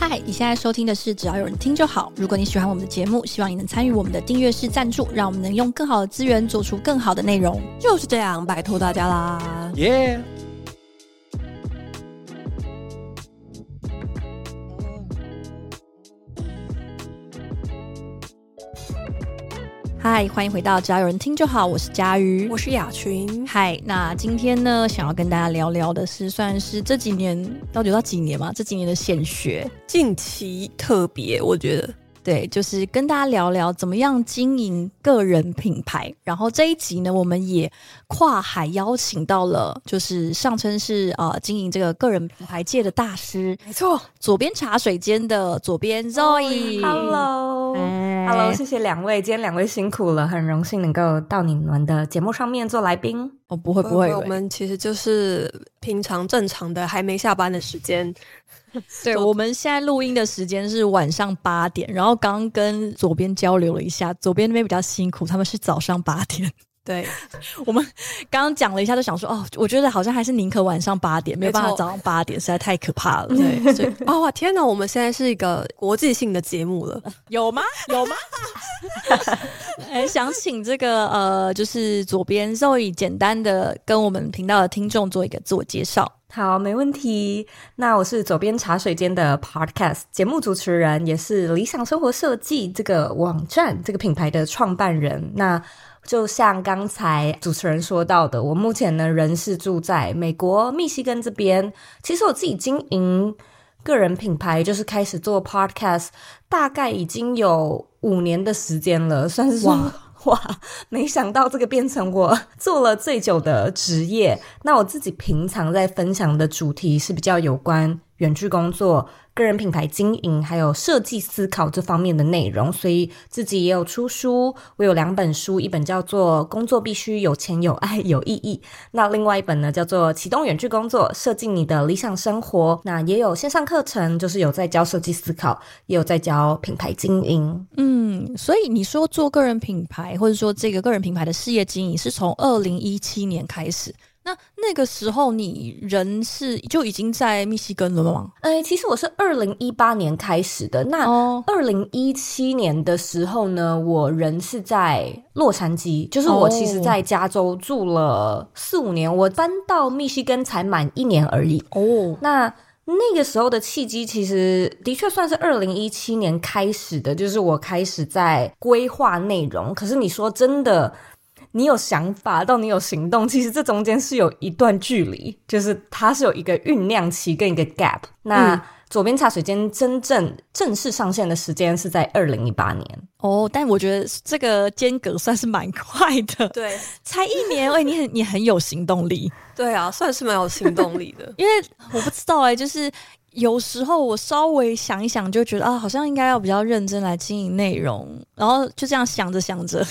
嗨，你现在收听的是只要有人听就好。如果你喜欢我们的节目，希望你能参与我们的订阅式赞助，让我们能用更好的资源做出更好的内容。就是这样，拜托大家啦！耶、yeah!！嗨，欢迎回到只要有人听就好，我是佳瑜，我是雅群。嗨，那今天呢，想要跟大家聊聊的是，算是这几年到底有到几年嘛？这几年的显学，近期特别，我觉得。对，就是跟大家聊聊怎么样经营个人品牌。然后这一集呢，我们也跨海邀请到了，就是上称是呃经营这个个人品牌界的大师，没错，左边茶水间的左边 Zoe。Hello，Hello，谢谢两位，今天两位辛苦了，很荣幸能够到你们的节目上面做来宾。哦，不会不会，我们其实就是平常正常的还没下班的时间。对，我们现在录音的时间是晚上八点，然后刚跟左边交流了一下，左边那边比较辛苦，他们是早上八点。对，我们刚刚讲了一下，就想说哦，我觉得好像还是宁可晚上八点，没有办法早上八点，实在太可怕了。对，所以哦哇，天哪，我们现在是一个国际性的节目了，有吗？有吗？哎，想请这个呃，就是左边 Zoe 简单的跟我们频道的听众做一个自我介绍。好，没问题。那我是左边茶水间的 Podcast 节目主持人，也是理想生活设计这个网站这个品牌的创办人。那就像刚才主持人说到的，我目前呢人是住在美国密西根这边。其实我自己经营个人品牌，就是开始做 Podcast，大概已经有五年的时间了，算是说。哇，没想到这个变成我做了最久的职业。那我自己平常在分享的主题是比较有关远距工作、个人品牌经营，还有设计思考这方面的内容，所以自己也有出书。我有两本书，一本叫做《工作必须有钱有爱有意义》，那另外一本呢叫做《启动远距工作，设计你的理想生活》。那也有线上课程，就是有在教设计思考，也有在教品牌经营。嗯，所以你说做个人品牌，或者说这个个人品牌的事业经营，是从二零一七年开始。那那个时候你人是就已经在密西根了吗？哎、欸，其实我是二零一八年开始的。那二零一七年的时候呢，我人是在洛杉矶，就是我其实在加州住了四五年，我搬到密西根才满一年而已。哦，那那个时候的契机，其实的确算是二零一七年开始的，就是我开始在规划内容。可是你说真的。你有想法到你有行动，其实这中间是有一段距离，就是它是有一个酝酿期跟一个 gap。那左边茶水间真正正式上线的时间是在二零一八年。哦，但我觉得这个间隔算是蛮快的，对，才一年，哎，你很你很有行动力，对啊，算是蛮有行动力的，因为我不知道哎，就是有时候我稍微想一想，就觉得啊，好像应该要比较认真来经营内容，然后就这样想着想着。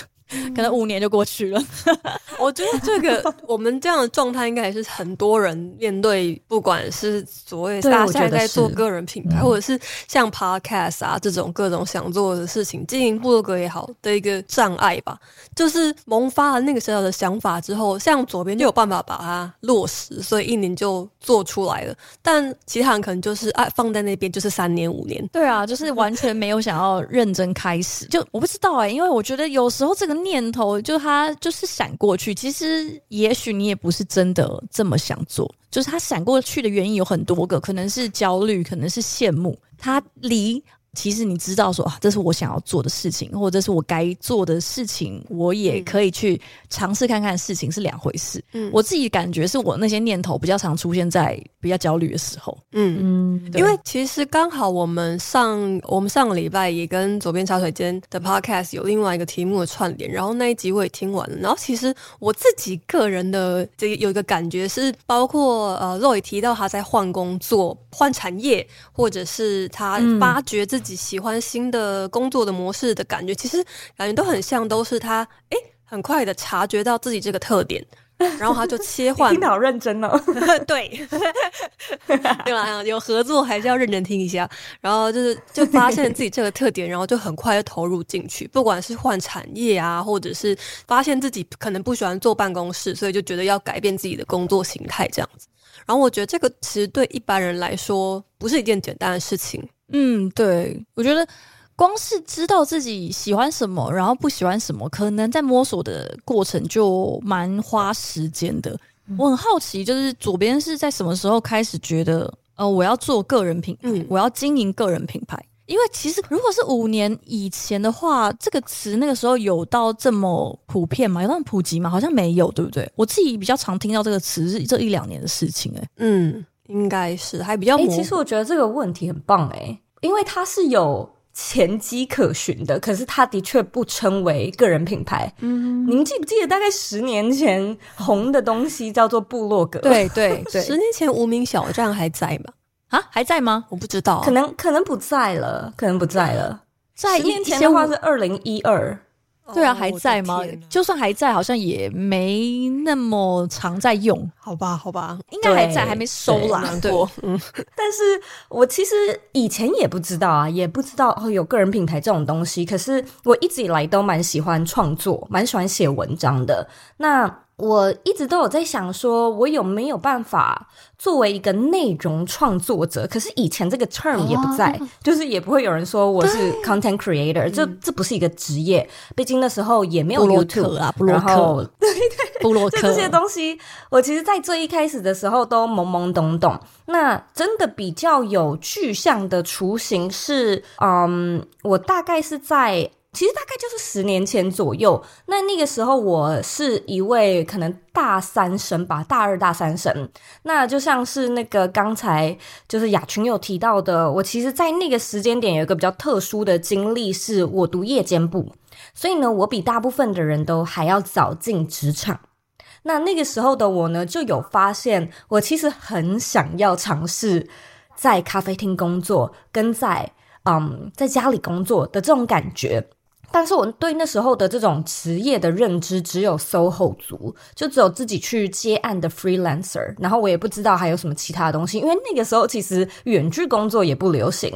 可能五年就过去了，我觉得这个我们这样的状态应该也是很多人面对，不管是所谓大家现在在做个人品牌，或者是像 Podcast 啊这种各种想做的事情，经营部落格也好的一个障碍吧。就是萌发了那个时候的想法之后，像左边就有办法把它落实，所以一年就做出来了。但其他人可能就是啊放在那边就是三年五年。对啊，就是完全没有想要认真开始。就我不知道哎、欸，因为我觉得有时候这个。念头就他就是闪过去，其实也许你也不是真的这么想做，就是他闪过去的原因有很多个，可能是焦虑，可能是羡慕，他离。其实你知道说啊，这是我想要做的事情，或者这是我该做的事情，我也可以去尝试看看。事情是两回事。嗯，我自己感觉是我那些念头比较常出现在比较焦虑的时候。嗯嗯，因为其实刚好我们上我们上个礼拜也跟左边茶水间的 podcast 有另外一个题目的串联，然后那一集我也听完了。然后其实我自己个人的这个有一个感觉是，包括呃，Roy 提到他在换工作、换产业，或者是他发掘自己、嗯。自己喜欢新的工作的模式的感觉，其实感觉都很像，都是他哎，很快的察觉到自己这个特点，然后他就切换。听得好认真哦，对，对吧？有合作还是要认真听一下。然后就是就发现自己这个特点，然后就很快就投入进去，不管是换产业啊，或者是发现自己可能不喜欢坐办公室，所以就觉得要改变自己的工作形态这样子。然后我觉得这个其实对一般人来说不是一件简单的事情。嗯，对，我觉得光是知道自己喜欢什么，然后不喜欢什么，可能在摸索的过程就蛮花时间的。嗯、我很好奇，就是左边是在什么时候开始觉得，呃，我要做个人品牌，嗯、我要经营个人品牌？因为其实如果是五年以前的话，这个词那个时候有到这么普遍吗？有那么普及吗？好像没有，对不对？我自己比较常听到这个词是这一两年的事情，欸，哎，嗯，应该是还比较。哎，其实我觉得这个问题很棒，哎，因为它是有前机可循的，可是它的确不称为个人品牌。嗯，您记不记得大概十年前红的东西叫做部落格？对对 对，十年前无名小站还在吗？啊，还在吗？我不知道，可能可能不在了，可能不在了。在十年前的话是二零一二，对啊，还在吗？就算还在，好像也没那么常在用。好吧，好吧，应该还在，还没收啦。对，嗯。但是我其实以前也不知道啊，也不知道哦，有个人品牌这种东西。可是我一直以来都蛮喜欢创作，蛮喜欢写文章的。那。我一直都有在想，说我有没有办法作为一个内容创作者？可是以前这个 term 也不在，哦、就是也不会有人说我是 content creator，这这不是一个职业。毕竟那时候也没有 YouTube 啊，布洛克，然后对 对，布洛克这些东西，我其实，在最一开始的时候都懵懵懂懂。那真的比较有具象的雏形是，嗯，我大概是在。其实大概就是十年前左右，那那个时候我是一位可能大三生吧，大二大三生。那就像是那个刚才就是雅群有提到的，我其实，在那个时间点有一个比较特殊的经历，是我读夜间部，所以呢，我比大部分的人都还要早进职场。那那个时候的我呢，就有发现，我其实很想要尝试在咖啡厅工作，跟在嗯在家里工作的这种感觉。但是我对那时候的这种职业的认知只有 SOHO 族，就只有自己去接案的 freelancer，然后我也不知道还有什么其他的东西，因为那个时候其实远距工作也不流行，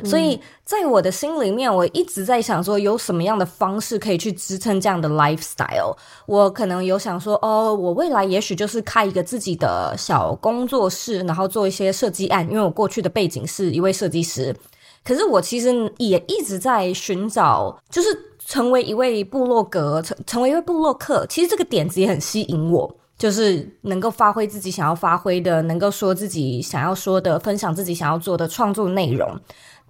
嗯、所以在我的心里面，我一直在想说有什么样的方式可以去支撑这样的 lifestyle。我可能有想说，哦，我未来也许就是开一个自己的小工作室，然后做一些设计案，因为我过去的背景是一位设计师。可是我其实也一直在寻找，就是成为一位部落格，成成为一位部落客。其实这个点子也很吸引我，就是能够发挥自己想要发挥的，能够说自己想要说的，分享自己想要做的创作内容。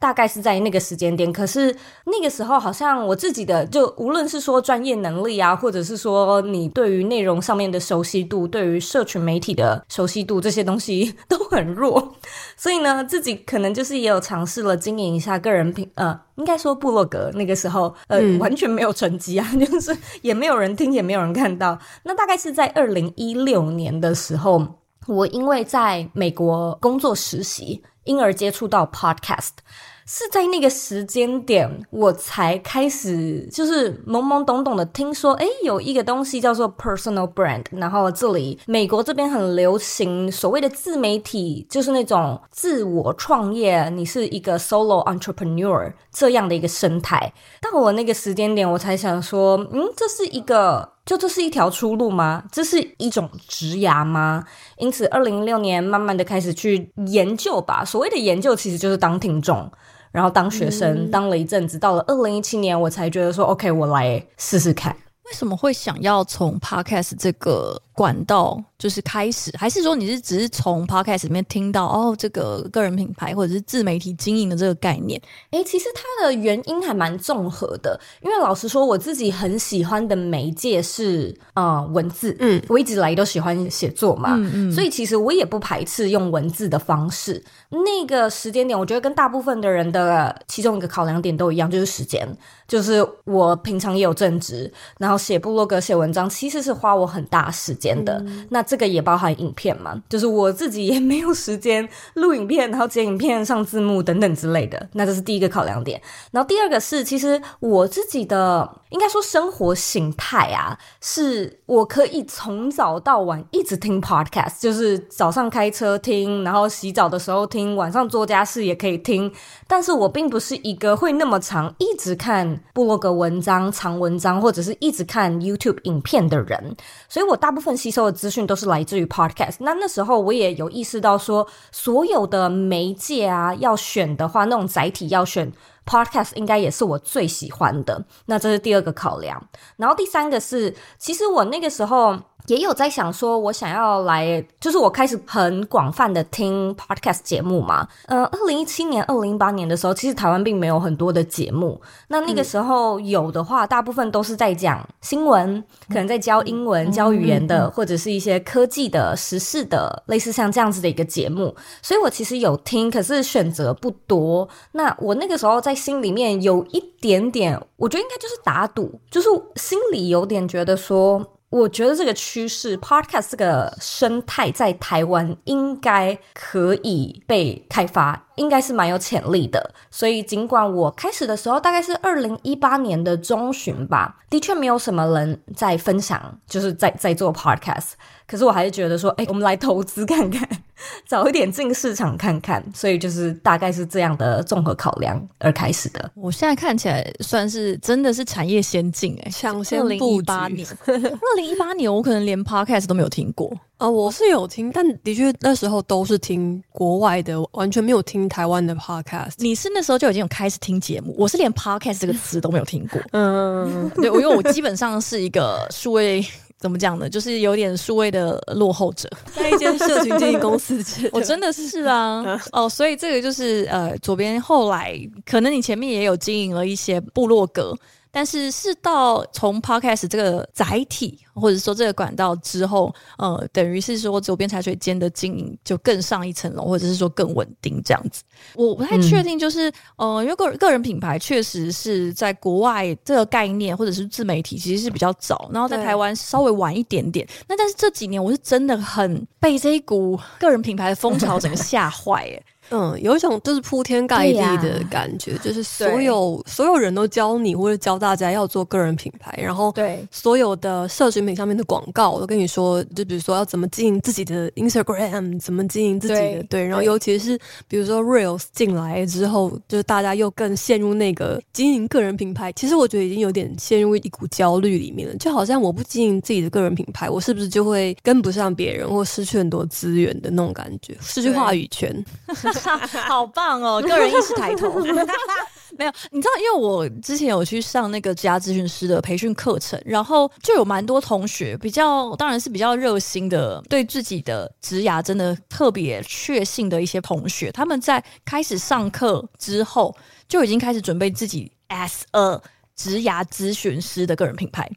大概是在那个时间点，可是那个时候好像我自己的就无论是说专业能力啊，或者是说你对于内容上面的熟悉度，对于社群媒体的熟悉度，这些东西 都很弱。所以呢，自己可能就是也有尝试了经营一下个人品，呃，应该说部落格。那个时候，呃，嗯、完全没有成绩啊，就是也没有人听，也没有人看到。那大概是在二零一六年的时候，我因为在美国工作实习，因而接触到 Podcast。是在那个时间点，我才开始就是懵懵懂懂的听说，诶，有一个东西叫做 personal brand，然后这里美国这边很流行所谓的自媒体，就是那种自我创业，你是一个 solo entrepreneur 这样的一个生态。到我那个时间点，我才想说，嗯，这是一个，就这是一条出路吗？这是一种职涯吗？因此，二零一六年慢慢的开始去研究吧。所谓的研究，其实就是当听众。然后当学生、嗯、当了一阵子，到了二零一七年，我才觉得说，OK，我来试试看。为什么会想要从 Podcast 这个管道就是开始，还是说你是只是从 Podcast 里面听到哦，这个个人品牌或者是自媒体经营的这个概念？诶，其实它的原因还蛮综合的。因为老实说，我自己很喜欢的媒介是啊、呃、文字，嗯，我一直来都喜欢写作嘛，嗯嗯，所以其实我也不排斥用文字的方式。那个时间点，我觉得跟大部分的人的其中一个考量点都一样，就是时间。就是我平常也有正职，然后写部落格、写文章，其实是花我很大时间的。嗯、那这个也包含影片嘛，就是我自己也没有时间录影片，然后剪影片、上字幕等等之类的。那这是第一个考量点。然后第二个是，其实我自己的应该说生活形态啊，是我可以从早到晚一直听 podcast，就是早上开车听，然后洗澡的时候听，晚上做家事也可以听。但是我并不是一个会那么长一直看部落格文章、长文章，或者是一直直看 YouTube 影片的人，所以我大部分吸收的资讯都是来自于 Podcast。那那时候我也有意识到说，所有的媒介啊，要选的话，那种载体要选 Podcast，应该也是我最喜欢的。那这是第二个考量。然后第三个是，其实我那个时候。也有在想说，我想要来，就是我开始很广泛的听 podcast 节目嘛。呃，二零一七年、二零一八年的时候，其实台湾并没有很多的节目。那那个时候有的话，大部分都是在讲新闻，可能在教英文、教语言的，或者是一些科技的、时事的，类似像这样子的一个节目。所以我其实有听，可是选择不多。那我那个时候在心里面有一点点，我觉得应该就是打赌，就是心里有点觉得说。我觉得这个趋势，Podcast 这个生态在台湾应该可以被开发，应该是蛮有潜力的。所以，尽管我开始的时候大概是二零一八年的中旬吧，的确没有什么人在分享，就是在在做 Podcast。可是我还是觉得说，哎，我们来投资看看，早一点进市场看看。所以就是大概是这样的综合考量而开始的。我现在看起来算是真的是产业先进哎，抢先布局。二零一八年，二零一八年我可能连 Podcast 都没有听过啊、呃，我是有听，但的确那时候都是听国外的，完全没有听台湾的 Podcast。你是那时候就已经有开始听节目，我是连 Podcast 这个词都没有听过。嗯，对，我因为我基本上是一个数位。怎么讲呢？就是有点数位的落后者，在一间社群经纪公司，我真的是是啊，哦，所以这个就是呃，左边后来可能你前面也有经营了一些部落格。但是是到从 Podcast 这个载体，或者说这个管道之后，呃，等于是说左边茶水间的经营就更上一层楼，或者是说更稳定这样子。我不太确定，就是、嗯、呃，因为个个人品牌确实是在国外这个概念或者是自媒体其实是比较早，然后在台湾稍微晚一点点。那但是这几年我是真的很被这一股个人品牌的风潮整个吓坏哎。嗯，有一种就是铺天盖地的感觉，就是所有所有人都教你或者教大家要做个人品牌，然后对。所有的社群品上面的广告，我都跟你说，就比如说要怎么经营自己的 Instagram，怎么经营自己的对，对，然后尤其是比如说 Reels 进来之后，就是大家又更陷入那个经营个人品牌，其实我觉得已经有点陷入一股焦虑里面了，就好像我不经营自己的个人品牌，我是不是就会跟不上别人，或失去很多资源的那种感觉，失去话语权。好棒哦！个人意识抬头，没有你知道，因为我之前有去上那个职涯咨询师的培训课程，然后就有蛮多同学比较，当然是比较热心的，对自己的职涯真的特别确信的一些同学，他们在开始上课之后，就已经开始准备自己 as a 职涯咨询师的个人品牌。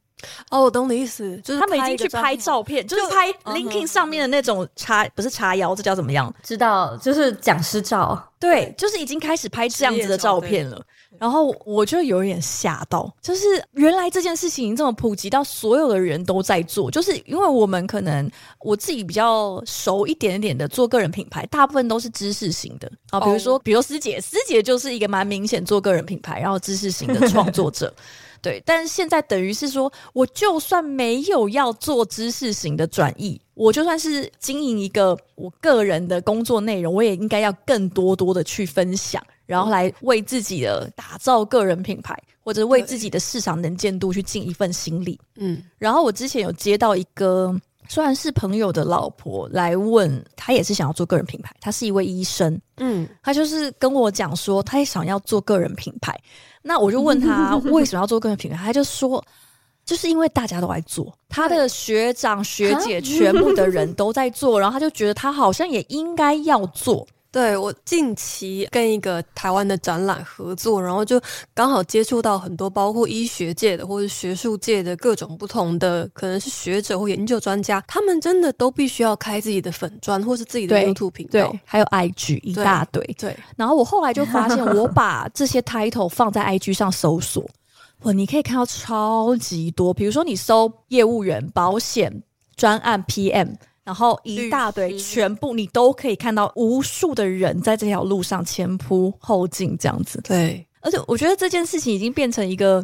哦，我懂你意思，就是他们已经去拍照片，就是拍 LinkedIn 上面的那种插，不是插腰，这叫怎么样？知道，就是讲师照。对，就是已经开始拍这样子的照片了。然后我就有点吓到，就是原来这件事情已经这么普及到所有的人都在做。就是因为我们可能我自己比较熟一点点的做个人品牌，大部分都是知识型的啊，比如说，比如师姐，师姐就是一个蛮明显做个人品牌，然后知识型的创作者。对，但是现在等于是说，我就算没有要做知识型的转译，我就算是经营一个我个人的工作内容，我也应该要更多多的去分享，然后来为自己的打造个人品牌，或者为自己的市场能见度去尽一份心力。嗯，然后我之前有接到一个算是朋友的老婆来问，他也是想要做个人品牌，他是一位医生，嗯，他就是跟我讲说，他也想要做个人品牌。那我就问他为什么要做个人品牌，他就说，就是因为大家都在做，他的学长学姐全部的人都在做，然后他就觉得他好像也应该要做。对，我近期跟一个台湾的展览合作，然后就刚好接触到很多包括医学界的或者学术界的各种不同的，可能是学者或研究专家，他们真的都必须要开自己的粉专或是自己的 YouTube 频道，对，还有 IG 一大堆。对，对，然后我后来就发现，我把这些 title 放在 IG 上搜索，哇，你可以看到超级多，比如说你搜业务员、保险专案 PM。然后一大堆，全部你都可以看到无数的人在这条路上前仆后进这样子。对，而且我觉得这件事情已经变成一个，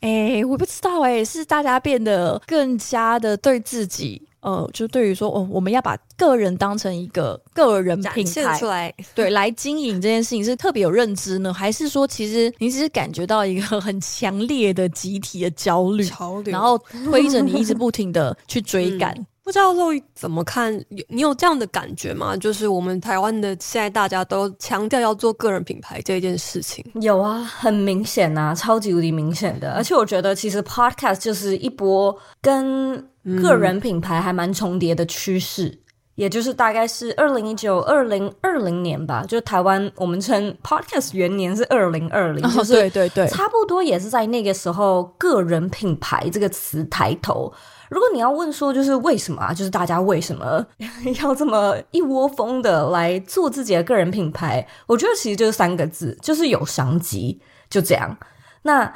哎，我不知道哎，是大家变得更加的对自己呃，就对于说哦，我们要把个人当成一个个人品牌出来，对，来经营这件事情是特别有认知呢，还是说其实你只是感觉到一个很强烈的集体的焦虑，然后推着你一直不停的去追赶？嗯不知道肉姨怎么看？有你有这样的感觉吗？就是我们台湾的现在大家都强调要做个人品牌这件事情。有啊，很明显啊，超级无敌明显的。而且我觉得其实 Podcast 就是一波跟个人品牌还蛮重叠的趋势，嗯、也就是大概是二零一九、二零二零年吧。就台湾我们称 Podcast 元年是二零二零，就是对对对，差不多也是在那个时候，个人品牌这个词抬头。如果你要问说，就是为什么啊？就是大家为什么 要这么一窝蜂的来做自己的个人品牌？我觉得其实就是三个字，就是有商机，就这样。那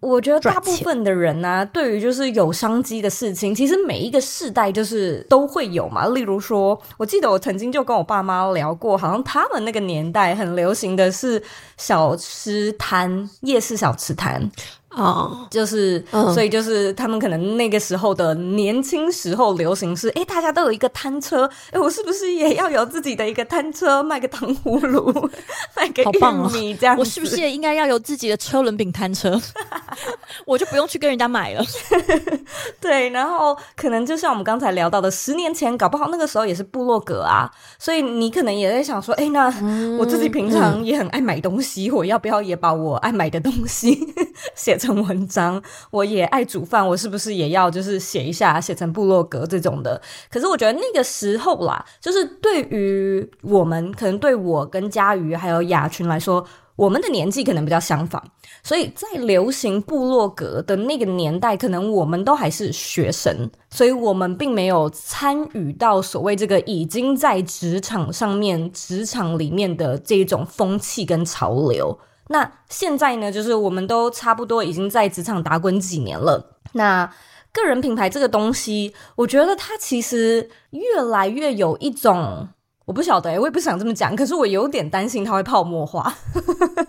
我觉得大部分的人呢、啊，对于就是有商机的事情，其实每一个世代就是都会有嘛。例如说，我记得我曾经就跟我爸妈聊过，好像他们那个年代很流行的是小吃摊、夜市小吃摊。啊、oh，就是、嗯，所以就是他们可能那个时候的年轻时候流行是，哎，大家都有一个摊车，哎，我是不是也要有自己的一个摊车，卖个糖葫芦，卖个玉米这样、哦？我是不是也应该要有自己的车轮饼摊车？我就不用去跟人家买了。对，然后可能就像我们刚才聊到的，十年前搞不好那个时候也是部落格啊，所以你可能也在想说，哎，那我自己平常也很爱买东西，嗯、我要不要也把我爱买的东西 写成文章，我也爱煮饭，我是不是也要就是写一下，写成部落格这种的？可是我觉得那个时候啦，就是对于我们，可能对我跟佳瑜还有雅群来说，我们的年纪可能比较相仿，所以在流行部落格的那个年代，可能我们都还是学生，所以我们并没有参与到所谓这个已经在职场上面、职场里面的这种风气跟潮流。那现在呢，就是我们都差不多已经在职场打滚几年了。那个人品牌这个东西，我觉得它其实越来越有一种。我不晓得、欸，我也不想这么讲，可是我有点担心它会泡沫化，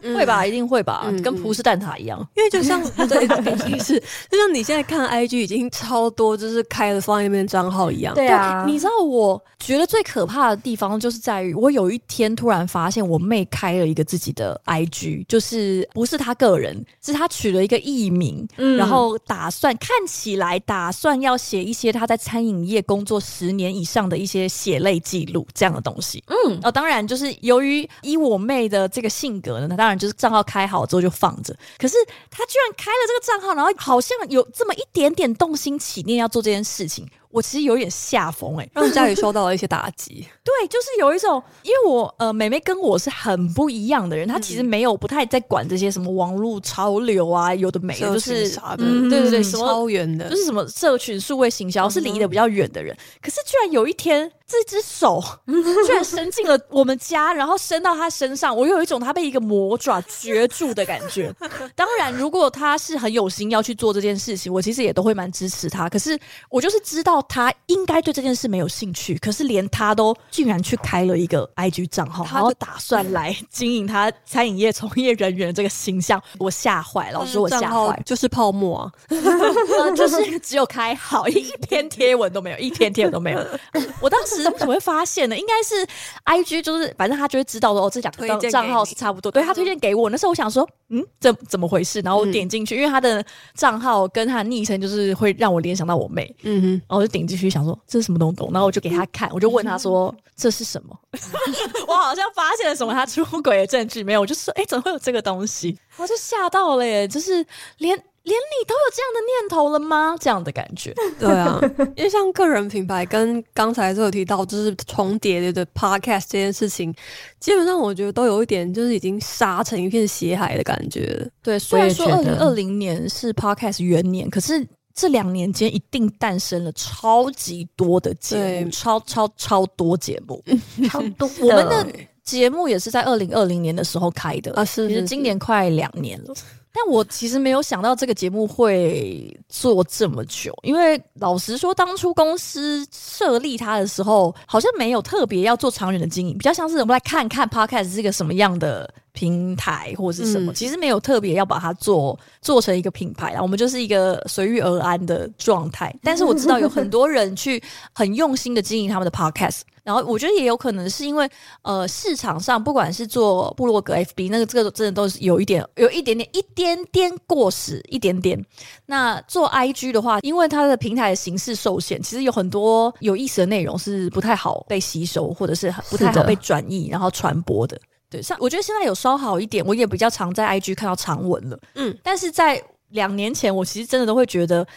嗯、会吧？一定会吧？嗯、跟葡式蛋挞一样，因为就像 对，毕竟是就像你现在看 IG 已经超多，就是开了放在那边账号一样。对啊对，你知道我觉得最可怕的地方就是在于，我有一天突然发现我妹开了一个自己的 IG，就是不是她个人，是她取了一个艺名、嗯，然后打算看起来打算要写一些她在餐饮业工作十年以上的一些血泪记录这样的东西。嗯，哦，当然就是由于以我妹的这个性格呢，她当然就是账号开好之后就放着。可是她居然开了这个账号，然后好像有这么一点点动心起念要做这件事情。我其实有点吓疯哎，让家里受到了一些打击。对，就是有一种，因为我呃，妹妹跟我是很不一样的人，她其实没有不太在管这些什么网络潮流啊，有的没的，就是啥的，嗯、对对对，什么超远的，就是什么社群数位行销是离得比较远的人。可是居然有一天，这只手 居然伸进了我们家，然后伸到他身上，我有一种他被一个魔爪攫住的感觉。当然，如果他是很有心要去做这件事情，我其实也都会蛮支持他。可是我就是知道。他应该对这件事没有兴趣，可是连他都竟然去开了一个 IG 账号，然后打算来经营他餐饮业从业人员这个形象，我吓坏了，老师我吓坏，就是泡沫啊，就是只有开好一篇贴文都没有，一篇贴文都没有。我当时怎么会发现呢？应该是 IG 就是反正他就会知道说哦，这两个账号是差不多，对他推荐给我。那时候我想说，嗯，这怎么回事？然后我点进去，因为他的账号跟他的昵称就是会让我联想到我妹，嗯哼，然后我就点进去想说这是什么东东，然后我就给他看，我就问他说这是什么？我好像发现了什么他出轨的证据没有？我就说哎，怎么会有这个东西？我就吓到了耶，就是连。连你都有这样的念头了吗？这样的感觉，对啊，因为像个人品牌跟刚才就有提到，就是重叠的 podcast 这件事情，基本上我觉得都有一点，就是已经杀成一片血海的感觉。对，虽然说二零二零年是 podcast 元年，可是这两年间一定诞生了超级多的节目，超超超多节目，超多。我们的节目也是在二零二零年的时候开的啊，是，其实今年快两年了。但我其实没有想到这个节目会做这么久，因为老实说，当初公司设立它的时候，好像没有特别要做长远的经营，比较像是我们来看看 Podcast 是个什么样的平台或者是什么，嗯、其实没有特别要把它做做成一个品牌啊。我们就是一个随遇而安的状态。但是我知道有很多人去很用心的经营他们的 podcast。然后我觉得也有可能是因为，呃，市场上不管是做部落格、FB，那个这个真的都是有一点、有一点点、一点点过时，一点点。那做 IG 的话，因为它的平台的形式受限，其实有很多有意思的内容是不太好被吸收，或者是不太好被转译然后传播的。对，像我觉得现在有稍好一点，我也比较常在 IG 看到长文了。嗯，但是在两年前，我其实真的都会觉得。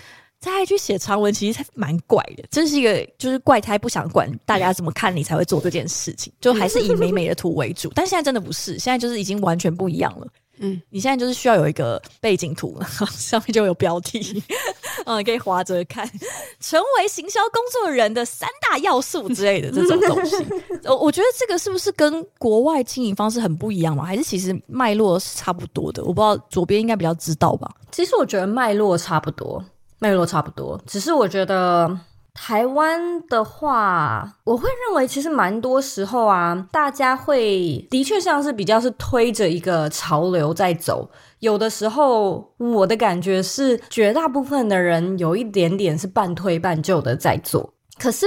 在 IG 写长文其实蛮怪的，真是一个就是怪胎，不想管大家怎么看你才会做这件事情，就还是以美美的图为主。但现在真的不是，现在就是已经完全不一样了。嗯，你现在就是需要有一个背景图，上面就有标题，嗯，可以划着看，成为行销工作人的三大要素之类的这种东西。我我觉得这个是不是跟国外经营方式很不一样嘛？还是其实脉络是差不多的？我不知道，左边应该比较知道吧？其实我觉得脉络差不多。脉络差不多，只是我觉得台湾的话，我会认为其实蛮多时候啊，大家会的确像是比较是推着一个潮流在走，有的时候我的感觉是绝大部分的人有一点点是半推半就的在做，可是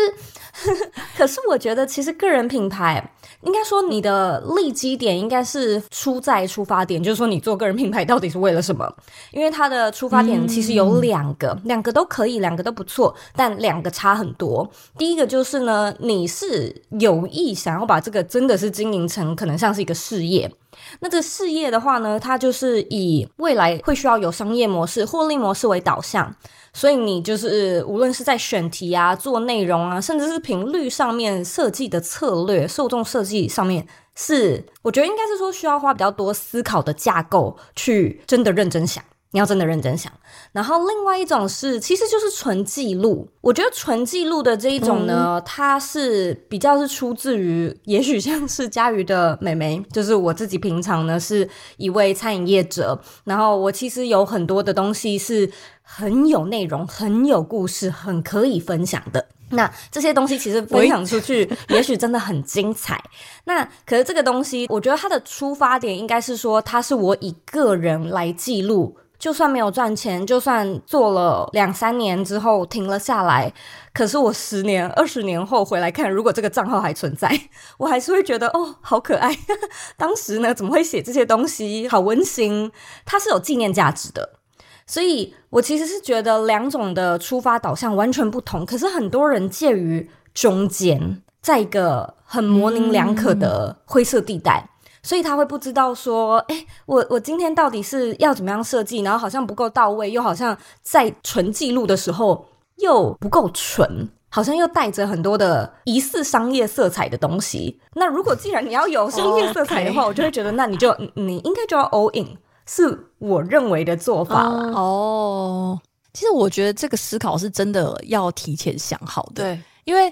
可是我觉得其实个人品牌。应该说，你的立基点应该是出在出发点，就是说你做个人品牌到底是为了什么？因为它的出发点其实有两个，嗯、两个都可以，两个都不错，但两个差很多。第一个就是呢，你是有意想要把这个真的是经营成可能像是一个事业。那这事业的话呢，它就是以未来会需要有商业模式、获利模式为导向。所以你就是无论是在选题啊、做内容啊，甚至是频率上面设计的策略、受众设计上面，是我觉得应该是说需要花比较多思考的架构去真的认真想。你要真的认真想。然后另外一种是，其实就是纯记录。我觉得纯记录的这一种呢，嗯、它是比较是出自于，也许像是佳瑜的妹妹，就是我自己平常呢是一位餐饮业者，然后我其实有很多的东西是很有内容、很有故事、很可以分享的。那这些东西其实分享出去，也许真的很精彩。那可是这个东西，我觉得它的出发点应该是说，它是我以个人来记录。就算没有赚钱，就算做了两三年之后停了下来，可是我十年、二十年后回来看，如果这个账号还存在，我还是会觉得哦，好可爱。当时呢，怎么会写这些东西？好温馨，它是有纪念价值的。所以我其实是觉得两种的出发导向完全不同，可是很多人介于中间，在一个很模棱两可的灰色地带。所以他会不知道说，诶，我我今天到底是要怎么样设计，然后好像不够到位，又好像在纯记录的时候又不够纯，好像又带着很多的疑似商业色彩的东西。那如果既然你要有商业色彩的话，oh. 我就会觉得，那你就你应该就要 all in，是我认为的做法了。哦，oh, 其实我觉得这个思考是真的要提前想好的，对，因为。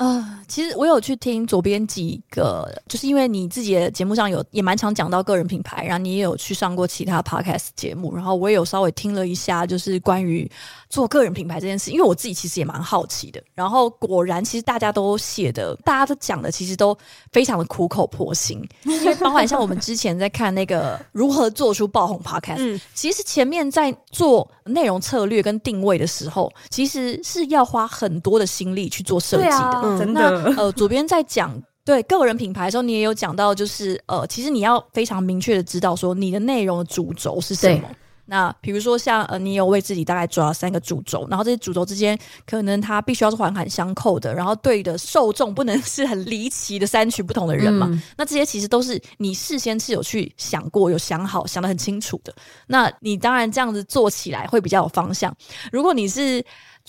呃，其实我有去听左边几个，就是因为你自己的节目上有也蛮常讲到个人品牌，然后你也有去上过其他 podcast 节目，然后我也有稍微听了一下，就是关于做个人品牌这件事，因为我自己其实也蛮好奇的。然后果然，其实大家都写的，大家都讲的，其实都非常的苦口婆心。因为包含像我们之前在看那个如何做出爆红 podcast，嗯，其实前面在做内容策略跟定位的时候，其实是要花很多的心力去做设计的。真的，那呃，左边在讲对个人品牌的时候，你也有讲到，就是呃，其实你要非常明确的知道说你的内容的主轴是什么。那比如说像呃，你有为自己大概抓三个主轴，然后这些主轴之间可能它必须要是环环相扣的，然后对的受众不能是很离奇的三群不同的人嘛。嗯、那这些其实都是你事先是有去想过、有想好、想得很清楚的。那你当然这样子做起来会比较有方向。如果你是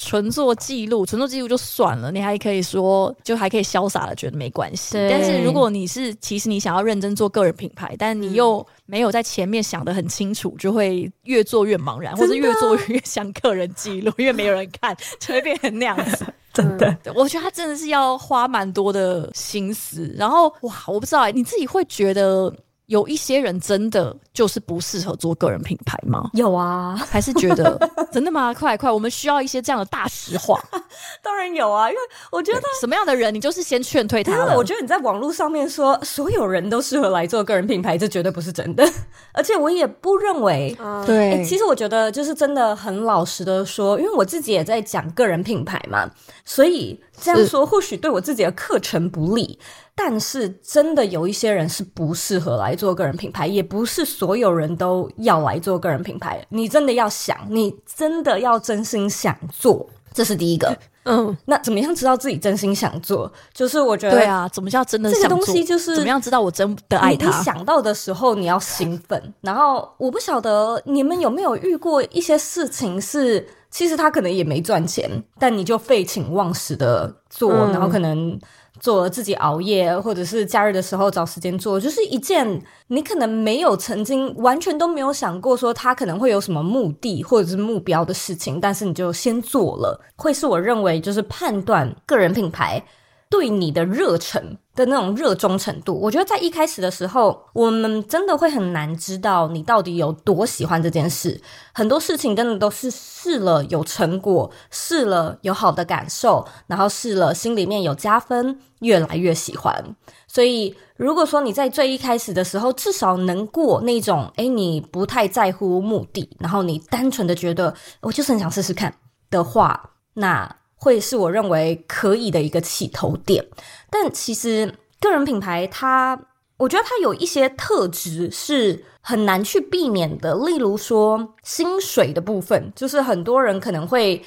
纯做记录，纯做记录就算了，你还可以说，就还可以潇洒的觉得没关系。但是如果你是其实你想要认真做个人品牌，但你又没有在前面想得很清楚，就会越做越茫然，或者越做越像个人记录，因为没有人看，就会变成那样子。真的，我觉得他真的是要花蛮多的心思。然后哇，我不知道你自己会觉得。有一些人真的就是不适合做个人品牌吗？有啊，还是觉得 真的吗？快快，我们需要一些这样的大实话。当然有啊，因为我觉得什么样的人，你就是先劝退他。我觉得你在网络上面说所有人都适合来做个人品牌，这绝对不是真的。而且我也不认为，对、欸，其实我觉得就是真的很老实的说，因为我自己也在讲个人品牌嘛，所以这样说或许对我自己的课程不利。但是真的有一些人是不适合来做个人品牌，也不是所有人都要来做个人品牌。你真的要想，你真的要真心想做，这是第一个。嗯，那怎么样知道自己真心想做？就是我觉得，对啊，怎么叫真的想做？这个东西就是怎么样知道我真的爱他？你想到的时候你要兴奋。然后我不晓得你们有没有遇过一些事情是，其实他可能也没赚钱，但你就废寝忘食的做，嗯、然后可能。做自己熬夜，或者是假日的时候找时间做，就是一件你可能没有曾经完全都没有想过说他可能会有什么目的或者是目标的事情，但是你就先做了，会是我认为就是判断个人品牌对你的热忱的那种热衷程度，我觉得在一开始的时候，我们真的会很难知道你到底有多喜欢这件事。很多事情真的都是试了有成果，试了有好的感受，然后试了心里面有加分，越来越喜欢。所以，如果说你在最一开始的时候，至少能过那种，诶，你不太在乎目的，然后你单纯的觉得我就是很想试试看的话，那。会是我认为可以的一个起头点，但其实个人品牌它，我觉得它有一些特质是很难去避免的。例如说薪水的部分，就是很多人可能会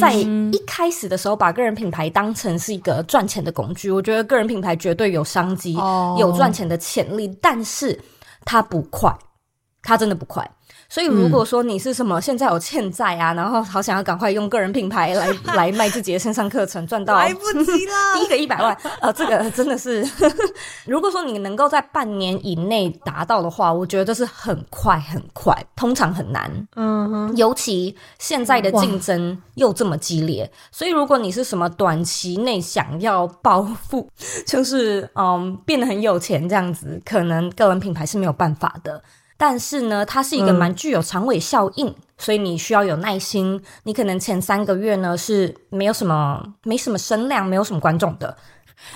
在一开始的时候把个人品牌当成是一个赚钱的工具。我觉得个人品牌绝对有商机，有赚钱的潜力，但是它不快，它真的不快。所以，如果说你是什么现在有欠债啊，嗯、然后好想要赶快用个人品牌来 来卖自己的线上课程，赚到来不及了，第一个一百万，呃，这个真的是，如果说你能够在半年以内达到的话，我觉得这是很快很快，通常很难，嗯哼，尤其现在的竞争又这么激烈，所以如果你是什么短期内想要暴富，就是嗯变得很有钱这样子，可能个人品牌是没有办法的。但是呢，它是一个蛮具有长尾效应，嗯，所以你需要有耐心。你可能前三个月呢是没有什么、没什么声量、没有什么观众的。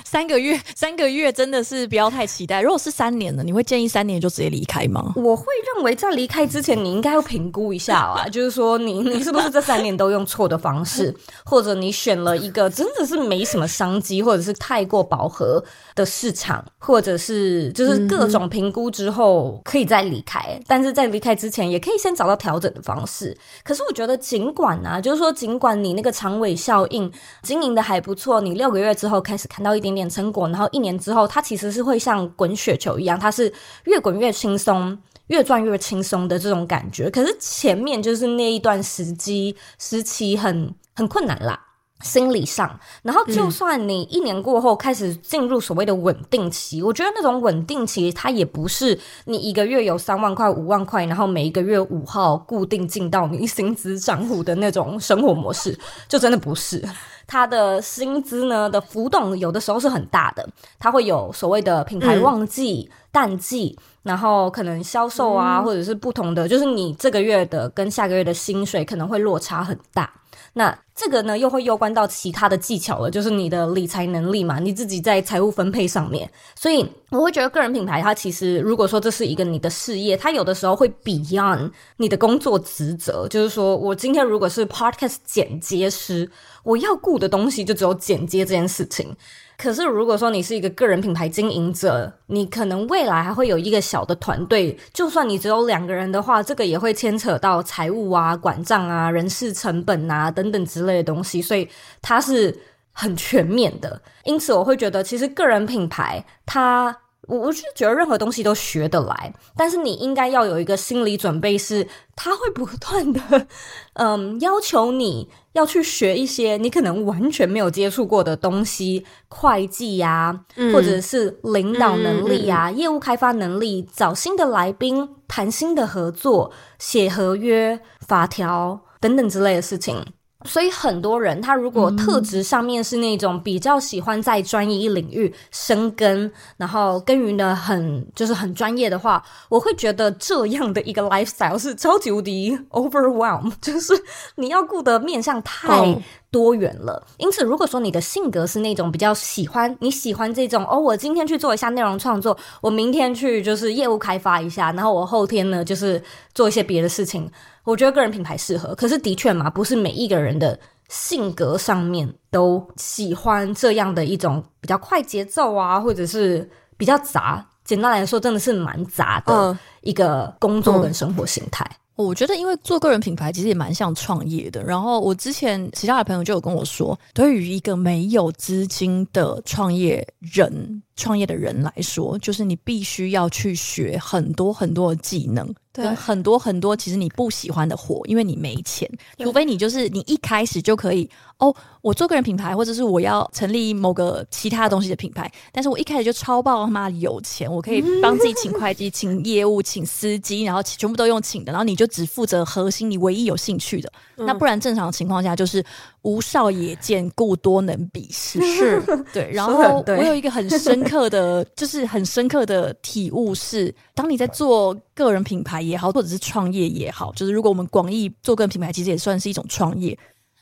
三个月，三个月真的是不要太期待。如果是三年呢，你会建议三年就直接离开吗？我会认为在离开之前，你应该要评估一下啊，就是说你你是不是这三年都用错的方式，或者你选了一个真的是没什么商机，或者是太过饱和的市场，或者是就是各种评估之后可以再离开。但是在离开之前，也可以先找到调整的方式。可是我觉得，尽管啊，就是说尽管你那个长尾效应经营的还不错，你六个月之后开始看到。一点点成果，然后一年之后，它其实是会像滚雪球一样，它是越滚越轻松，越赚越轻松的这种感觉。可是前面就是那一段时机时期很很困难啦，心理上。然后就算你一年过后开始进入所谓的稳定期，我觉得那种稳定期它也不是你一个月有三万块、五万块，然后每一个月五号固定进到你薪资账户的那种生活模式，就真的不是。他的薪资呢的浮动有的时候是很大的，它会有所谓的品牌旺季、嗯、淡季，然后可能销售啊、嗯，或者是不同的，就是你这个月的跟下个月的薪水可能会落差很大。那这个呢，又会攸关到其他的技巧了，就是你的理财能力嘛，你自己在财务分配上面。所以我会觉得个人品牌，它其实如果说这是一个你的事业，它有的时候会 beyond 你的工作职责。就是说我今天如果是 podcast 剪接师，我要顾的东西就只有剪接这件事情。可是，如果说你是一个个人品牌经营者，你可能未来还会有一个小的团队。就算你只有两个人的话，这个也会牵扯到财务啊、管账啊、人事成本啊等等之类的东西，所以它是很全面的。因此，我会觉得其实个人品牌它，我我是觉得任何东西都学得来，但是你应该要有一个心理准备，是他会不断的，嗯，要求你。要去学一些你可能完全没有接触过的东西，会计呀、啊嗯，或者是领导能力呀、啊嗯嗯，业务开发能力，找新的来宾，谈新的合作，写合约、法条等等之类的事情。所以很多人他如果特质上面是那种比较喜欢在专一领域深耕，然后耕耘的很就是很专业的话，我会觉得这样的一个 lifestyle 是超级无敌 overwhelm，就是你要顾的面向太多元了。因此，如果说你的性格是那种比较喜欢你喜欢这种哦，我今天去做一下内容创作，我明天去就是业务开发一下，然后我后天呢就是做一些别的事情。我觉得个人品牌适合，可是的确嘛，不是每一个人的性格上面都喜欢这样的一种比较快节奏啊，或者是比较杂。简单来说，真的是蛮杂的一个工作跟生活形态。我觉得，因为做个人品牌其实也蛮像创业的。然后我之前其他的朋友就有跟我说，对于一个没有资金的创业人、创业的人来说，就是你必须要去学很多很多的技能。跟很多很多，其实你不喜欢的活，因为你没钱，除非你就是你一开始就可以哦，我做个人品牌，或者是我要成立某个其他东西的品牌，但是我一开始就超爆他妈有钱，我可以帮自己请会计、请业务、请司机，然后全部都用请的，然后你就只负责核心，你唯一有兴趣的。那不然正常情况下就是无少也见，故多能鄙事。是，对。然后我有一个很深刻的，就是很深刻的体悟是，当你在做个人品牌也好，或者是创业也好，就是如果我们广义做个人品牌，其实也算是一种创业。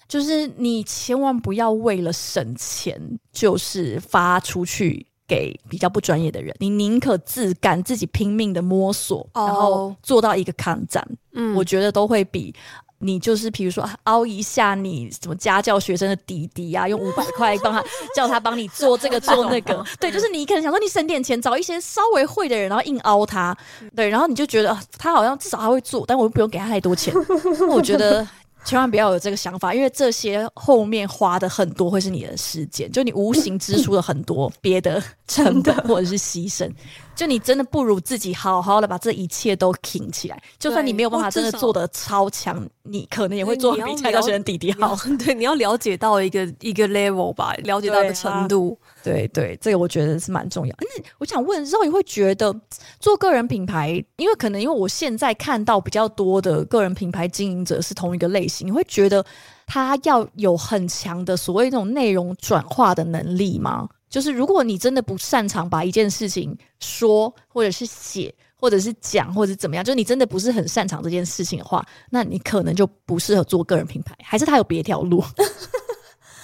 就是你千万不要为了省钱，就是发出去给比较不专业的人。你宁可自干，自己拼命的摸索，然后做到一个抗战。嗯，我觉得都会比。你就是，比如说凹一下你什么家教学生的弟弟啊，用五百块帮他叫他帮你做这个做那个，对，就是你可能想说你省点钱找一些稍微会的人，然后硬凹他，对，然后你就觉得他好像至少他会做，但我又不用给他太多钱，我觉得。千万不要有这个想法，因为这些后面花的很多会是你的时间，就你无形支出了很多别的成本或者是牺牲，就你真的不如自己好好的把这一切都挺起来。就算你没有办法真的做的超强，你可能也会做比蔡教学弟弟好。对，你要了解到一个一个 level 吧，了解到一个程度。对对，这个我觉得是蛮重要。那，我想问，肉，你会觉得做个人品牌，因为可能因为我现在看到比较多的个人品牌经营者是同一个类型，你会觉得他要有很强的所谓那种内容转化的能力吗？就是如果你真的不擅长把一件事情说，或者是写，或者是讲，或者是怎么样，就是你真的不是很擅长这件事情的话，那你可能就不适合做个人品牌，还是他有别条路？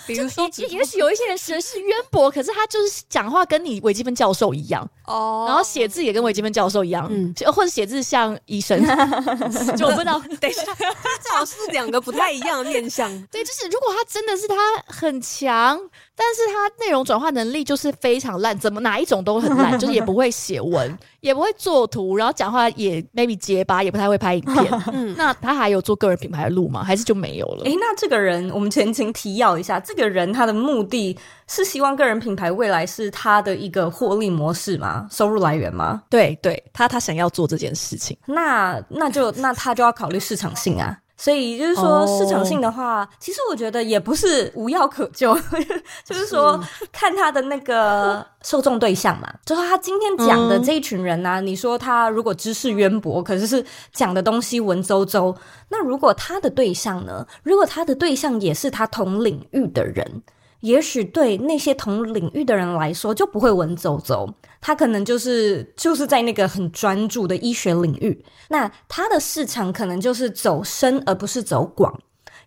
比如说，也也许有一些人学识渊博，可是他就是讲话跟你微积分教授一样哦，然后写字也跟微积分教授一样，嗯，或者写字像医生，就我不知道。等一下，这好像是两个不太一样的面相。对，就是如果他真的是他很强，但是他内容转化能力就是非常烂，怎么哪一种都很烂，就是也不会写文，也不会做图，然后讲话也 maybe 结巴，也不太会拍影片。嗯，那他还有做个人品牌的路吗？还是就没有了？诶，那这个人我们前情提要一下，这个人他的目的是希望个人品牌未来是他的一个获利模式吗？收入来源吗？对对，他他想要做这件事情，那那就那他就要考虑市场性啊。所以就是说，市场性的话，oh. 其实我觉得也不是无药可救，就是说看他的那个 受众对象嘛，就是他今天讲的这一群人呢、啊，嗯、你说他如果知识渊博，可是是讲的东西文绉绉，那如果他的对象呢，如果他的对象也是他同领域的人。也许对那些同领域的人来说就不会文绉绉，他可能就是就是在那个很专注的医学领域，那他的市场可能就是走深而不是走广，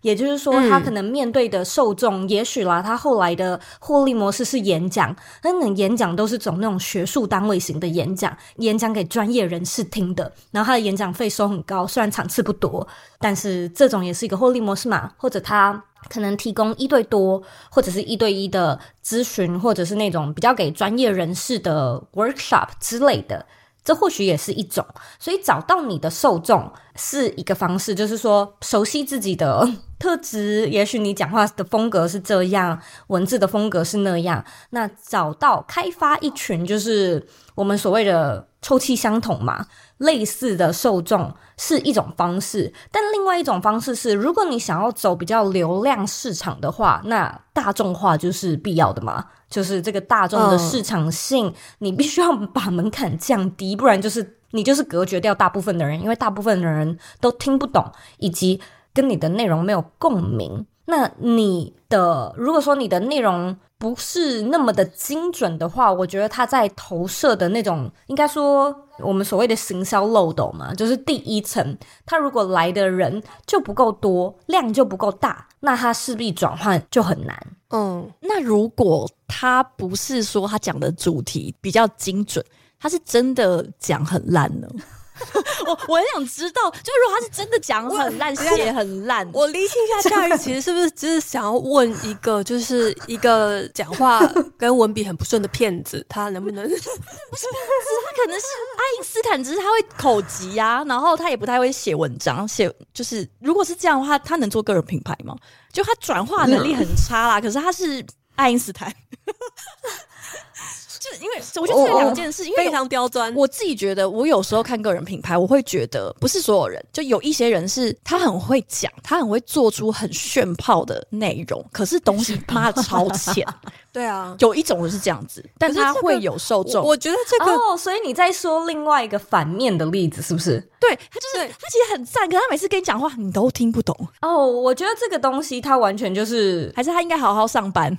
也就是说他可能面对的受众，嗯、也许啦，他后来的获利模式是演讲，他可能演讲都是走那种学术单位型的演讲，演讲给专业人士听的，然后他的演讲费收很高，虽然场次不多，但是这种也是一个获利模式嘛，或者他。可能提供一对多或者是一对一的咨询，或者是那种比较给专业人士的 workshop 之类的，这或许也是一种。所以找到你的受众是一个方式，就是说熟悉自己的特质。也许你讲话的风格是这样，文字的风格是那样。那找到开发一群，就是我们所谓的臭气相同嘛。类似的受众是一种方式，但另外一种方式是，如果你想要走比较流量市场的话，那大众化就是必要的嘛。就是这个大众的市场性，你必须要把门槛降低，不然就是你就是隔绝掉大部分的人，因为大部分的人都听不懂，以及跟你的内容没有共鸣。那你的如果说你的内容不是那么的精准的话，我觉得他在投射的那种，应该说我们所谓的行销漏斗嘛，就是第一层，他如果来的人就不够多，量就不够大，那他势必转换就很难。嗯，那如果他不是说他讲的主题比较精准，他是真的讲很烂呢？我我很想知道，就是如果他是真的讲很烂，写很烂，我厘清一下，夏雨其实是不是只是想要问一个，就是一个讲话跟文笔很不顺的骗子，他能不能？不是骗子，他可能是爱因斯坦，只是他会口吃啊，然后他也不太会写文章，写就是如果是这样的话，他能做个人品牌吗？就他转化能力很差啦，可是他是爱因斯坦。就是因为我觉得这两件事，因为非常刁钻。我自己觉得，我有时候看个人品牌，我会觉得不是所有人，就有一些人是他很会讲，他很会做出很炫炮的内容，可是东西妈的超浅。对啊，有一种人是这样子，但他会有受众。我觉得这个哦，所以你在说另外一个反面的例子是不是？对，他就是他其实很赞，可是他每次跟你讲话，你都听不懂。哦，我觉得这个东西他完全就是，还是他应该好好上班。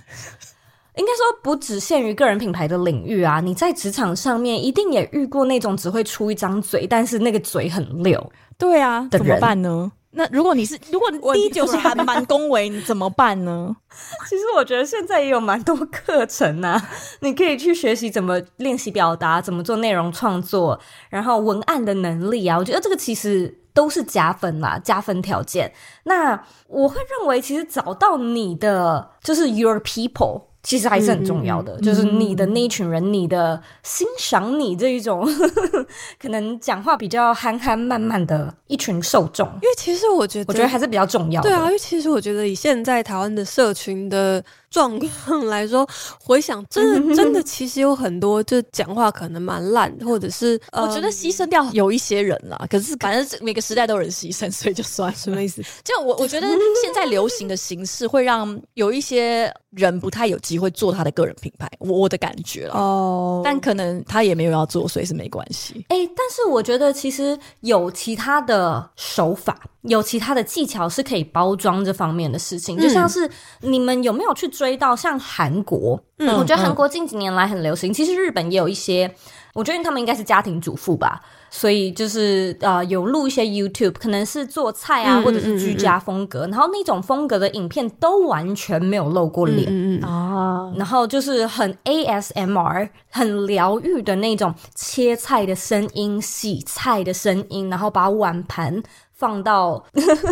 应该说不只限于个人品牌的领域啊，你在职场上面一定也遇过那种只会出一张嘴，但是那个嘴很溜。对啊，怎么办呢？那如果你是，如果你第一就是还蛮恭维，你怎么办呢？其实我觉得现在也有蛮多课程啊，你可以去学习怎么练习表达，怎么做内容创作，然后文案的能力啊，我觉得这个其实都是加分啦，加分条件。那我会认为，其实找到你的就是 your people。其实还是很重要的，嗯、就是你的那一群人，嗯、你的欣赏你这一种，呵 呵可能讲话比较憨憨慢慢的一群受众。因为其实我觉得，我觉得还是比较重要的。对啊，因为其实我觉得以现在台湾的社群的状况来说，回想真的真的，其实有很多就讲话可能蛮烂，或者是我觉得牺牲掉有一些人啦。可是反正每个时代都有人牺牲，所以就算什么意思？就我我觉得现在流行的形式会让有一些人不太有机会做他的个人品牌，我我的感觉了哦。但可能他也没有要做，所以是没关系。哎、欸，但是我觉得其实有其他的手法，有其他的技巧是可以包装这方面的事情。嗯、就像是你们有没有去追到像韩国？嗯，我觉得韩国近几年来很流行。嗯、其实日本也有一些，我觉得他们应该是家庭主妇吧。所以就是呃，有录一些 YouTube，可能是做菜啊，或者是居家风格，嗯嗯嗯嗯，然后那种风格的影片都完全没有露过脸，嗯嗯嗯，然后就是很 ASMR，很疗愈的那种切菜的声音、洗菜的声音，然后把碗盘放到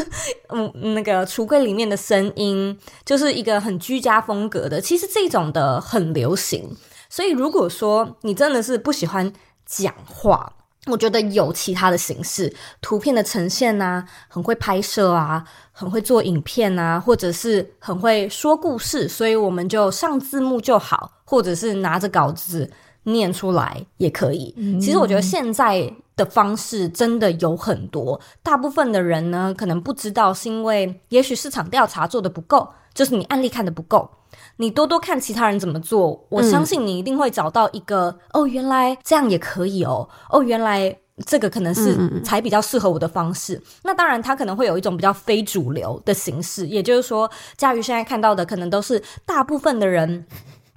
嗯那个橱柜里面的声音，就是一个很居家风格的。其实这种的很流行，所以如果说你真的是不喜欢讲话，我觉得有其他的形式，图片的呈现啊，很会拍摄啊，很会做影片啊，或者是很会说故事，所以我们就上字幕就好，或者是拿着稿子念出来也可以。嗯、其实我觉得现在的方式真的有很多，大部分的人呢可能不知道，是因为也许市场调查做得不够，就是你案例看得不够。你多多看其他人怎么做，我相信你一定会找到一个、嗯、哦，原来这样也可以哦，哦，原来这个可能是才比较适合我的方式。那当然，它可能会有一种比较非主流的形式，也就是说，佳瑜现在看到的可能都是大部分的人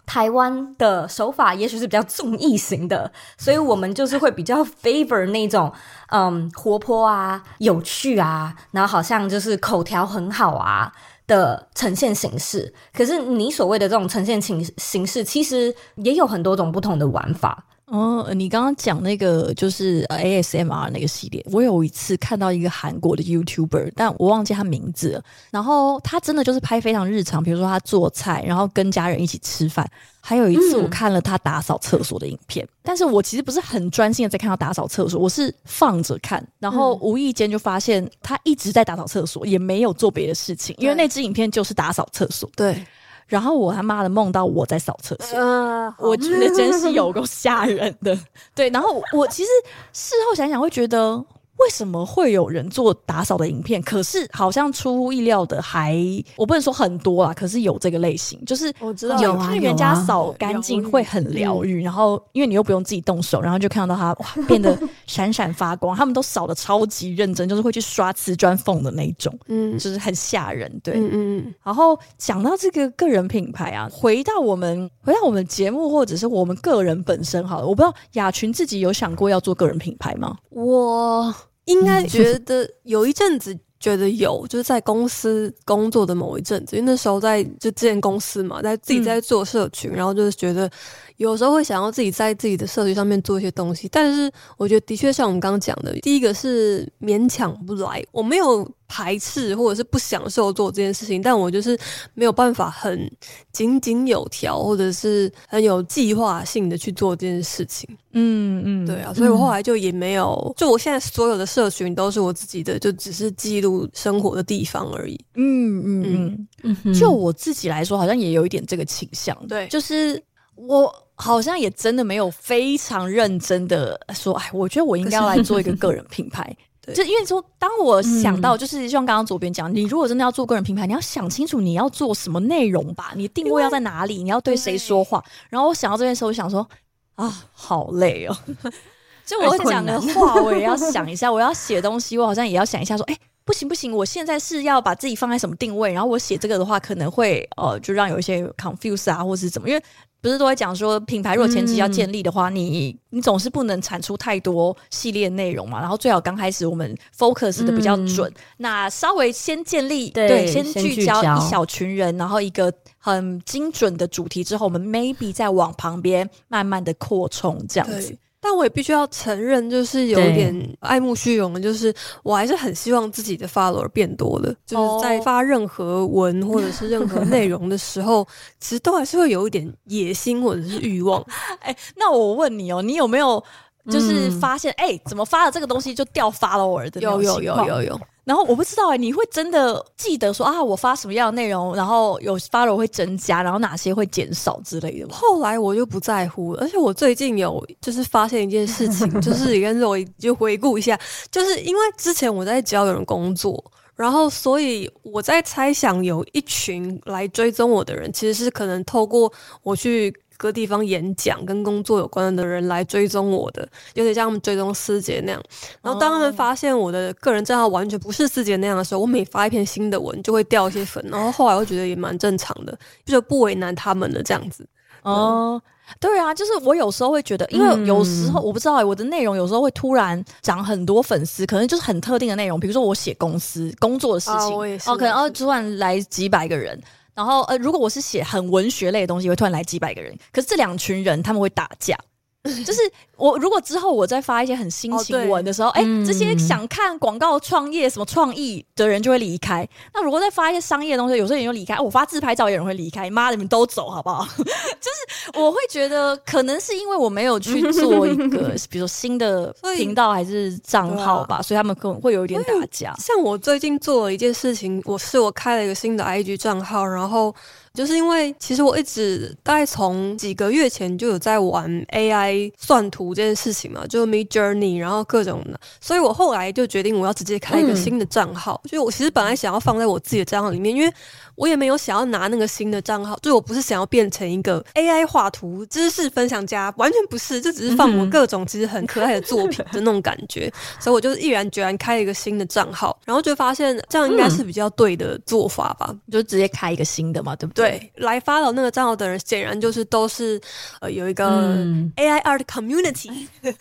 台湾的手法，也许是比较综艺型的，所以我们就是会比较 favor 那种嗯活泼啊、有趣啊，然后好像就是口条很好啊。的呈现形式，可是你所谓的这种呈现形形式，其实也有很多种不同的玩法。哦，你刚刚讲那个就是 ASMR 那个系列，我有一次看到一个韩国的 YouTuber，但我忘记他名字了。然后他真的就是拍非常日常，比如说他做菜，然后跟家人一起吃饭。还有一次我看了他打扫厕所的影片，嗯、但是我其实不是很专心的在看他打扫厕所，我是放着看，然后无意间就发现他一直在打扫厕所，也没有做别的事情，因为那支影片就是打扫厕所。对。然后我他妈的梦到我在扫厕所，呃、我觉得真是有够吓人的。对，然后我其实事后想想会觉得，为什么会有人做打扫的影片？可是好像出乎意料的还，还我不能说很多啊，可是有这个类型，就是我知道有看人家扫干净会很疗愈，然后因为你又不用自己动手，然后就看到它哇 变得闪闪发光。他们都扫的超级认真，就是会去刷瓷砖缝的那一种，嗯，就是很吓人，对，嗯嗯。然后讲到这个个人品牌啊，回到我们回到我们节目或者是我们个人本身好了，我不知道雅群自己有想过要做个人品牌吗？我。应该觉得有一阵子觉得有，就是在公司工作的某一阵子，因为那时候在就之前公司嘛，在自己在做社群，然后就是觉得有时候会想要自己在自己的社群上面做一些东西，但是我觉得的确像我们刚刚讲的，第一个是勉强不来，我没有。排斥或者是不享受做这件事情，但我就是没有办法很井井有条，或者是很有计划性的去做这件事情。嗯嗯，对啊，所以我后来就也没有，就我现在所有的社群都是我自己的，就只是记录生活的地方而已。嗯嗯嗯嗯，就我自己来说，好像也有一点这个倾向。对，就是我好像也真的没有非常认真的说，哎，我觉得我应该要来做一个个人品牌。就因为说，当我想到，就是像刚刚左边讲，你如果真的要做个人品牌，你要想清楚你要做什么内容吧，你定位要在哪里，你要对谁说话。然后我想到这件事，我想说啊，好累哦。就我讲的话，我也要想一下；我要写东西，我好像也要想一下。说，哎，不行不行，我现在是要把自己放在什么定位？然后我写这个的话，可能会呃，就让有一些 confuse 啊，或是怎么？因为不是都在讲说，品牌如果前期要建立的话，嗯、你你总是不能产出太多系列内容嘛。然后最好刚开始我们 focus 的比较准，嗯、那稍微先建立对，对，先聚焦一小群人，然后一个很精准的主题之后，我们 maybe 再往旁边慢慢的扩充这样子。但我也必须要承认，就是有点爱慕虚荣，就是我还是很希望自己的 follower 变多的，就是在发任何文或者是任何内容的时候，其实都还是会有一点野心或者是欲望。哎、欸，那我问你哦，你有没有就是发现，哎、怎么发了这个东西就掉 follower 的？有有有有有。然后我不知道哎、欸，你会真的记得说啊，我发什么样的内容，然后有 follow 会增加，然后哪些会减少之类的吗？后来我就不在乎了，而且我最近有就是发现一件事情，就是跟着我就回顾一下，就是因为之前我在教人工作，然后所以我在猜想有一群来追踪我的人，其实是可能透过我去。各地方演讲跟工作有关的人来追踪我的，有点像他们追踪师姐那样。然后当他们发现我的个人账号完全不是思杰那样的时候，我每发一篇新的文就会掉一些粉。然后后来我觉得也蛮正常的，就不为难他们的这样子。哦，对啊，就是我有时候会觉得，因为有时候我不知道、欸、我的内容有时候会突然涨很多粉丝，可能就是很特定的内容，比如说我写公司工作的事情，哦，我也是哦，可能哦突然来几百个人。然后呃，如果我是写很文学类的东西，会突然来几百个人。可是这两群人他们会打架，就是我如果之后我再发一些很心情文的时候，哎、哦，这些想看广告创业什么创意的人就会离开。那如果再发一些商业的东西，有时候人就离开。我发自拍照，有人会离开。妈的，你们都走好不好？就是我会觉得，可能是因为我没有去做一个，比如说新的频道还是账号吧，所以他们可能会有一点打架。像我最近做了一件事情，我是我开了一个新的 IG 账号，然后。就是因为其实我一直大概从几个月前就有在玩 AI 算图这件事情嘛，就 Midjourney，然后各种的，所以我后来就决定我要直接开一个新的账号。就我其实本来想要放在我自己的账号里面，因为我也没有想要拿那个新的账号，就我不是想要变成一个 AI 画图知识分享家，完全不是，这只是放我各种其实很可爱的作品的那种感觉。所以我就毅然决然开了一个新的账号，然后就发现这样应该是比较对的做法吧，就直接开一个新的嘛，对不对？对，来 follow 那个账号的人，显然就是都是呃有一个 AI art community，嗯、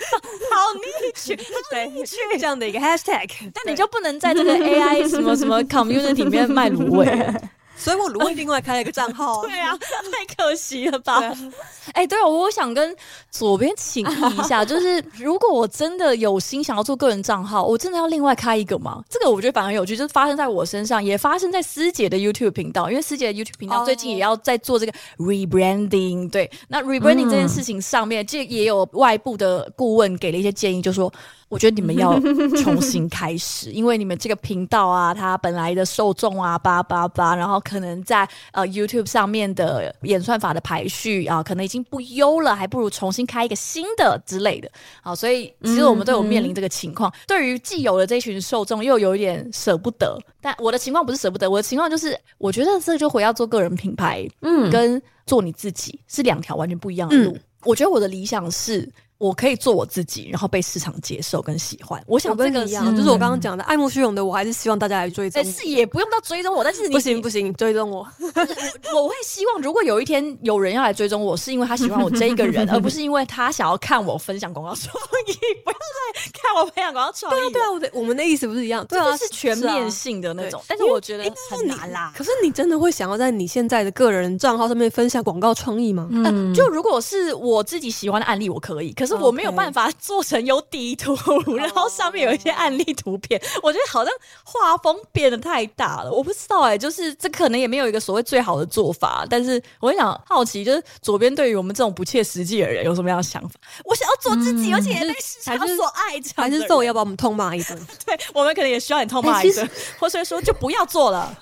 好 niche，对，这样的一个 hashtag，但你就不能在这个 AI 什么什么 community 里面卖卤味。所以我如果另外开了一个账号、啊，对啊，太可惜了吧？哎、欸，对啊，我想跟左边请问一下，就是如果我真的有心想要做个人账号，我真的要另外开一个吗？这个我觉得反而有趣，就是发生在我身上，也发生在师姐的 YouTube 频道，因为师姐的 YouTube 频道最近也要在做这个 rebranding、oh.。对，那 rebranding 这件事情上面，这、嗯、也有外部的顾问给了一些建议，就说。我觉得你们要重新开始，因为你们这个频道啊，它本来的受众啊，叭叭叭，然后可能在呃 YouTube 上面的演算法的排序啊，可能已经不优了，还不如重新开一个新的之类的。好，所以其实我们都有面临这个情况，嗯嗯、对于既有的这群受众又有一点舍不得。但我的情况不是舍不得，我的情况就是我觉得这就回到做个人品牌，嗯，跟做你自己是两条完全不一样的路。嗯、我觉得我的理想是。我可以做我自己，然后被市场接受跟喜欢。我想这个一样，就是我刚刚讲的爱慕虚荣的，我还是希望大家来追踪。但是也不用到追踪我，但是你不行不行，追踪我。我 我会希望，如果有一天有人要来追踪我，是因为他喜欢我这一个人，而不是因为他想要看我分享广告创意。不要再看我分享广告创意。对啊，对啊，我的我们的意思不是一样？对啊，是全面性的那种。但是我觉得很难啦。可是你真的会想要在你现在的个人账号上面分享广告创意吗？嗯，就如果是我自己喜欢的案例，我可以。可是我没有办法。做成有底图，然后上面有一些案例图片，我觉得好像画风变得太大了。我不知道哎、欸，就是这可能也没有一个所谓最好的做法。但是我很想好奇，就是左边对于我们这种不切实际的人有什么样的想法？我想要做自己，嗯、而且也被市场所爱着，还是揍要把我们痛骂一顿？对，我们可能也需要你痛骂一顿，欸、或者说就不要做了。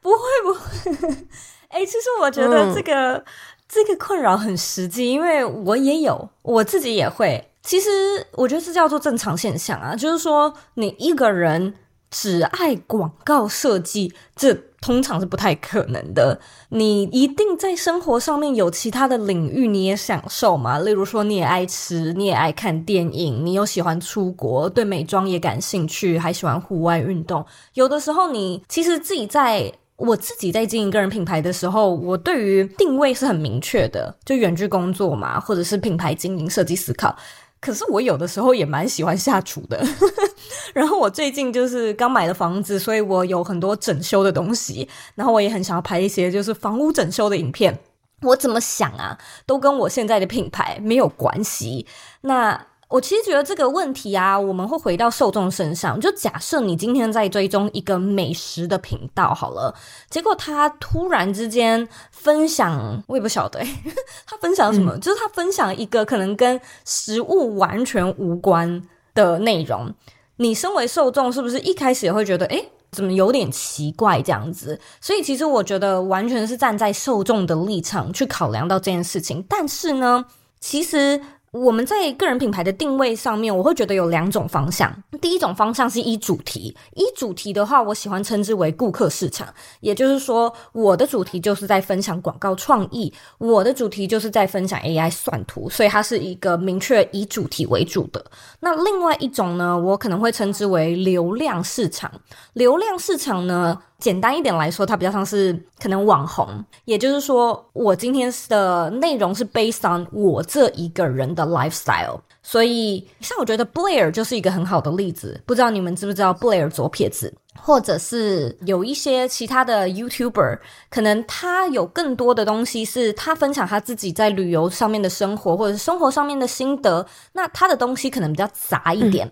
不 会不会，哎、欸，其实我觉得这个、嗯、这个困扰很实际，因为我也有，我自己也会。其实我觉得这叫做正常现象啊，就是说你一个人只爱广告设计，这通常是不太可能的。你一定在生活上面有其他的领域你也享受嘛，例如说你也爱吃，你也爱看电影，你又喜欢出国，对美妆也感兴趣，还喜欢户外运动。有的时候你其实自己在，我自己在经营个人品牌的时候，我对于定位是很明确的，就远距工作嘛，或者是品牌经营、设计思考。可是我有的时候也蛮喜欢下厨的，然后我最近就是刚买了房子，所以我有很多整修的东西，然后我也很想要拍一些就是房屋整修的影片。我怎么想啊，都跟我现在的品牌没有关系。那。我其实觉得这个问题啊，我们会回到受众身上。就假设你今天在追踪一个美食的频道好了，结果他突然之间分享，我也不晓得，他分享什么？嗯、就是他分享一个可能跟食物完全无关的内容。你身为受众，是不是一开始也会觉得，诶，怎么有点奇怪这样子？所以其实我觉得完全是站在受众的立场去考量到这件事情。但是呢，其实。我们在个人品牌的定位上面，我会觉得有两种方向。第一种方向是依主题，依主题的话，我喜欢称之为顾客市场，也就是说，我的主题就是在分享广告创意，我的主题就是在分享 AI 算图，所以它是一个明确以主题为主的。那另外一种呢，我可能会称之为流量市场。流量市场呢，简单一点来说，它比较像是可能网红，也就是说，我今天的内容是 based on 我这一个人的 lifestyle，所以像我觉得 Blair 就是一个很好的例子。不知道你们知不知道 Blair 左撇子，或者是有一些其他的 YouTuber，可能他有更多的东西是他分享他自己在旅游上面的生活，或者是生活上面的心得，那他的东西可能比较杂一点。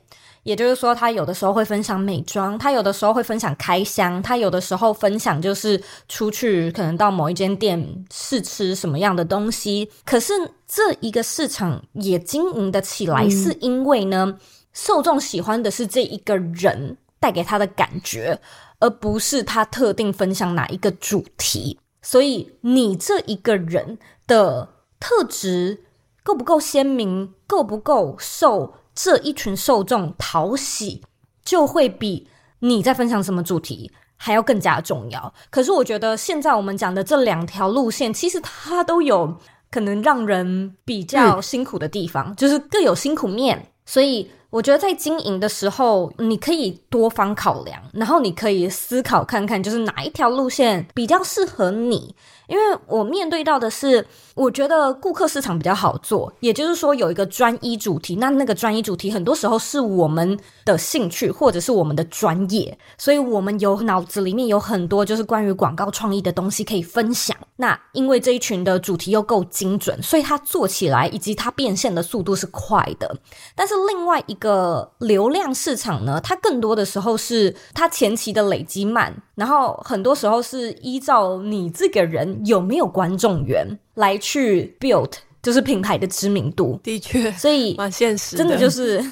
也就是说，他有的时候会分享美妆，他有的时候会分享开箱，他有的时候分享就是出去可能到某一间店试吃什么样的东西。可是这一个市场也经营得起来，是因为呢，嗯、受众喜欢的是这一个人带给他的感觉，而不是他特定分享哪一个主题。所以你这一个人的特质够不够鲜明，够不够受这一群受众讨喜，就会比你在分享什么主题还要更加重要。可是我觉得现在我们讲的这两条路线，其实它都有可能让人比较辛苦的地方，嗯、就是各有辛苦面。所以我觉得在经营的时候，你可以多方考量，然后你可以思考看看，就是哪一条路线比较适合你。因为我面对到的是，我觉得顾客市场比较好做，也就是说有一个专一主题，那那个专一主题很多时候是我们的兴趣或者是我们的专业，所以我们有脑子里面有很多就是关于广告创意的东西可以分享。那因为这一群的主题又够精准，所以它做起来以及它变现的速度是快的。但是另外一个流量市场呢，它更多的时候是它前期的累积慢，然后很多时候是依照你这个人。有没有观众缘来去 build 就是品牌的知名度？的确，所以蛮现实的，真的就是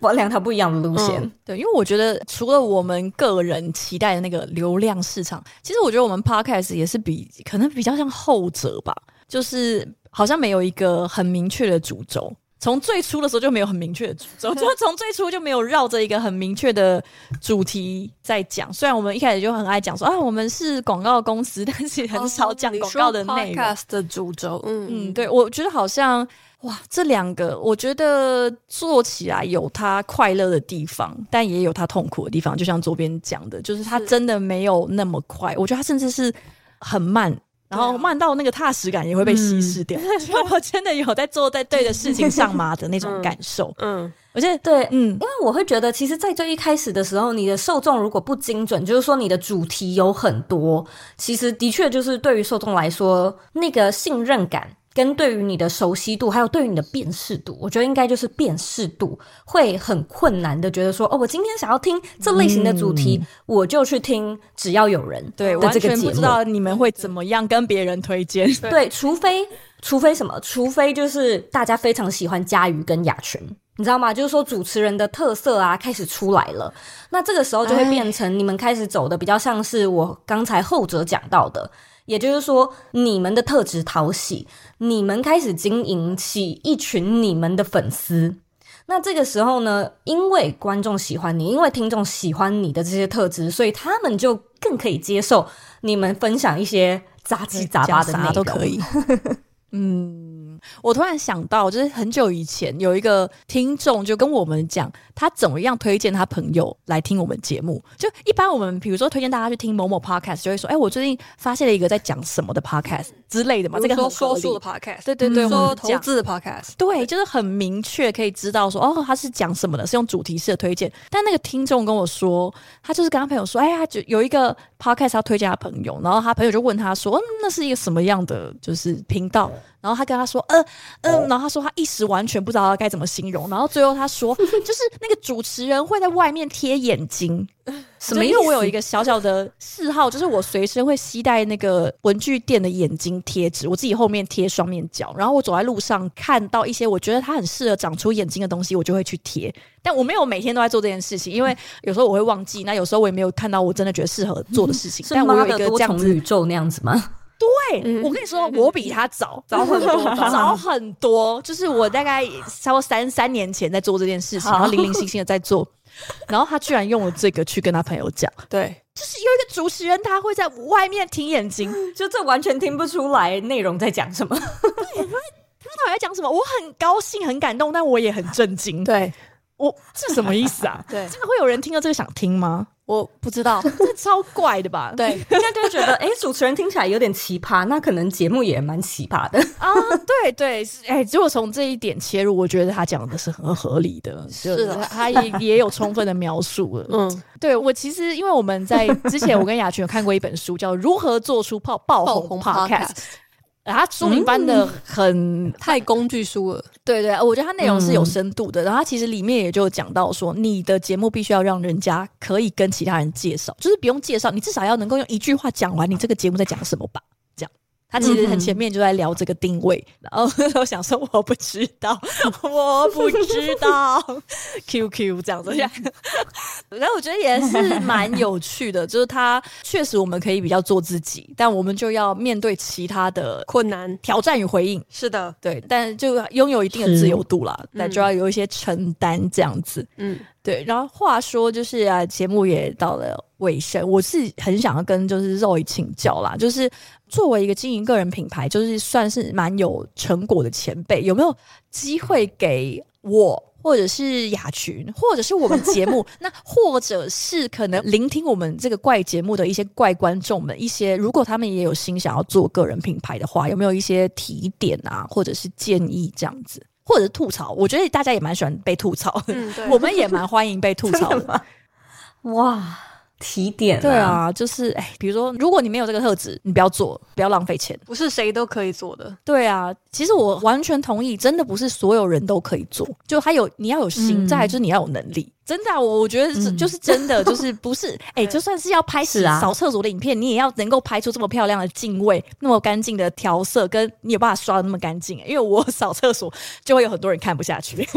我两条不一样的路线。嗯。对，因为我觉得除了我们个人期待的那个流量市场，其实我觉得我们 podcast 也是比可能比较像后者吧，就是好像没有一个很明确的主轴。从最初的时候就没有很明确的主轴，就从最初就没有绕着一个很明确的主题在讲。虽然我们一开始就很爱讲说啊，我们是广告公司，但是很少讲广告的内容。Podcast 的主轴，嗯嗯，对，我觉得好像哇，这两个我觉得做起来有它快乐的地方，但也有它痛苦的地方。就像左边讲的，就是它真的没有那么快，我觉得它甚至是很慢。然后慢到那个踏实感也会被稀释掉，我真的有在做在对的事情上吗的那种感受。嗯，嗯而且对，嗯，因为我会觉得，其实，在最一开始的时候，你的受众如果不精准，就是说你的主题有很多，其实的确就是对于受众来说，那个信任感。跟对于你的熟悉度，还有对于你的辨识度，我觉得应该就是辨识度会很困难的。觉得说，哦，我今天想要听这类型的主题，嗯、我就去听。只要有人对，完全不知道你们会怎么样跟别人推荐。对，除非除非什么，除非就是大家非常喜欢嘉瑜跟雅群，你知道吗？就是说主持人的特色啊开始出来了，那这个时候就会变成你们开始走的比较像是我刚才后者讲到的。也就是说，你们的特质讨喜，你们开始经营起一群你们的粉丝。那这个时候呢，因为观众喜欢你，因为听众喜欢你的这些特质，所以他们就更可以接受你们分享一些杂七杂八的内容都可以。嗯。我突然想到，就是很久以前有一个听众就跟我们讲，他怎么样推荐他朋友来听我们节目。就一般我们比如说推荐大家去听某某 podcast，就会说，哎，我最近发现了一个在讲什么的 podcast 之类的嘛。这个说说书的 podcast，对对对，嗯、说投资的 podcast，对，就是很明确可以知道说，哦，他是讲什么的，是用主题式的推荐。但那个听众跟我说，他就是跟他朋友说，哎呀，就有一个 podcast 要推荐他朋友，然后他朋友就问他说，嗯，那是一个什么样的就是频道？然后他跟他说，呃，嗯、呃，然后他说他一时完全不知道该怎么形容。然后最后他说，就是那个主持人会在外面贴眼睛，什么？因为我有一个小小的嗜好，就是我随身会携带那个文具店的眼睛贴纸，我自己后面贴双面胶。然后我走在路上看到一些我觉得它很适合长出眼睛的东西，我就会去贴。但我没有每天都在做这件事情，因为有时候我会忘记。那有时候我也没有看到我真的觉得适合做的事情。但我有一个这样子宇宙那样子吗？对，嗯、我跟你说，我比他早 早很多，早很多。就是我大概差不多三三年前在做这件事情，好然后零零星星的在做，然后他居然用了这个去跟他朋友讲。对，就是有一个主持人，他会在外面听眼睛，就这完全听不出来内容在讲什么。对，他到底在讲什么？我很高兴，很感动，但我也很震惊。对，我这什么意思啊？对，真的会有人听到这个想听吗？我不知道，这超怪的吧？对，现在就会觉得，哎、欸，主持人听起来有点奇葩，那可能节目也蛮奇葩的啊。对对，哎、欸，如果从这一点切入，我觉得他讲的是很合理的，是的，他也也有充分的描述了。嗯，对我其实，因为我们在之前，我跟雅群有看过一本书，叫《如何做出爆爆红 Podcast》。他书名翻的很、嗯、太工具书了，对对，我觉得他内容是有深度的。嗯、然后他其实里面也就讲到说，你的节目必须要让人家可以跟其他人介绍，就是不用介绍，你至少要能够用一句话讲完你这个节目在讲什么吧。他其实很前面就在聊这个定位，嗯、然后我想说我不知道，我不知道，QQ 这样子，然后我觉得也是蛮有趣的，就是他确实我们可以比较做自己，但我们就要面对其他的困难、挑战与回应。是的，对，但就拥有一定的自由度啦，但就要有一些承担这样子。嗯。对，然后话说就是啊，节目也到了尾声，我是很想要跟就是 Zoe 请教啦，就是作为一个经营个人品牌，就是算是蛮有成果的前辈，有没有机会给我，或者是雅群，或者是我们节目，那或者是可能聆听我们这个怪节目的一些怪观众们，一些如果他们也有心想要做个人品牌的话，有没有一些提点啊，或者是建议这样子？或者是吐槽，我觉得大家也蛮喜欢被吐槽。的，嗯、我们也蛮欢迎被吐槽的。的哇，提点、啊，对啊，就是哎，比如说，如果你没有这个特质，你不要做，不要浪费钱，不是谁都可以做的。对啊，其实我完全同意，真的不是所有人都可以做，就还有你要有心，再来就是你要有能力。真的、啊，我我觉得是、嗯、就是真的，就是不是 哎、欸，就算是要拍洗扫厕所的影片，你也要能够拍出这么漂亮的镜位，那么干净的调色，跟你有办法刷的那么干净。因为我扫厕所就会有很多人看不下去。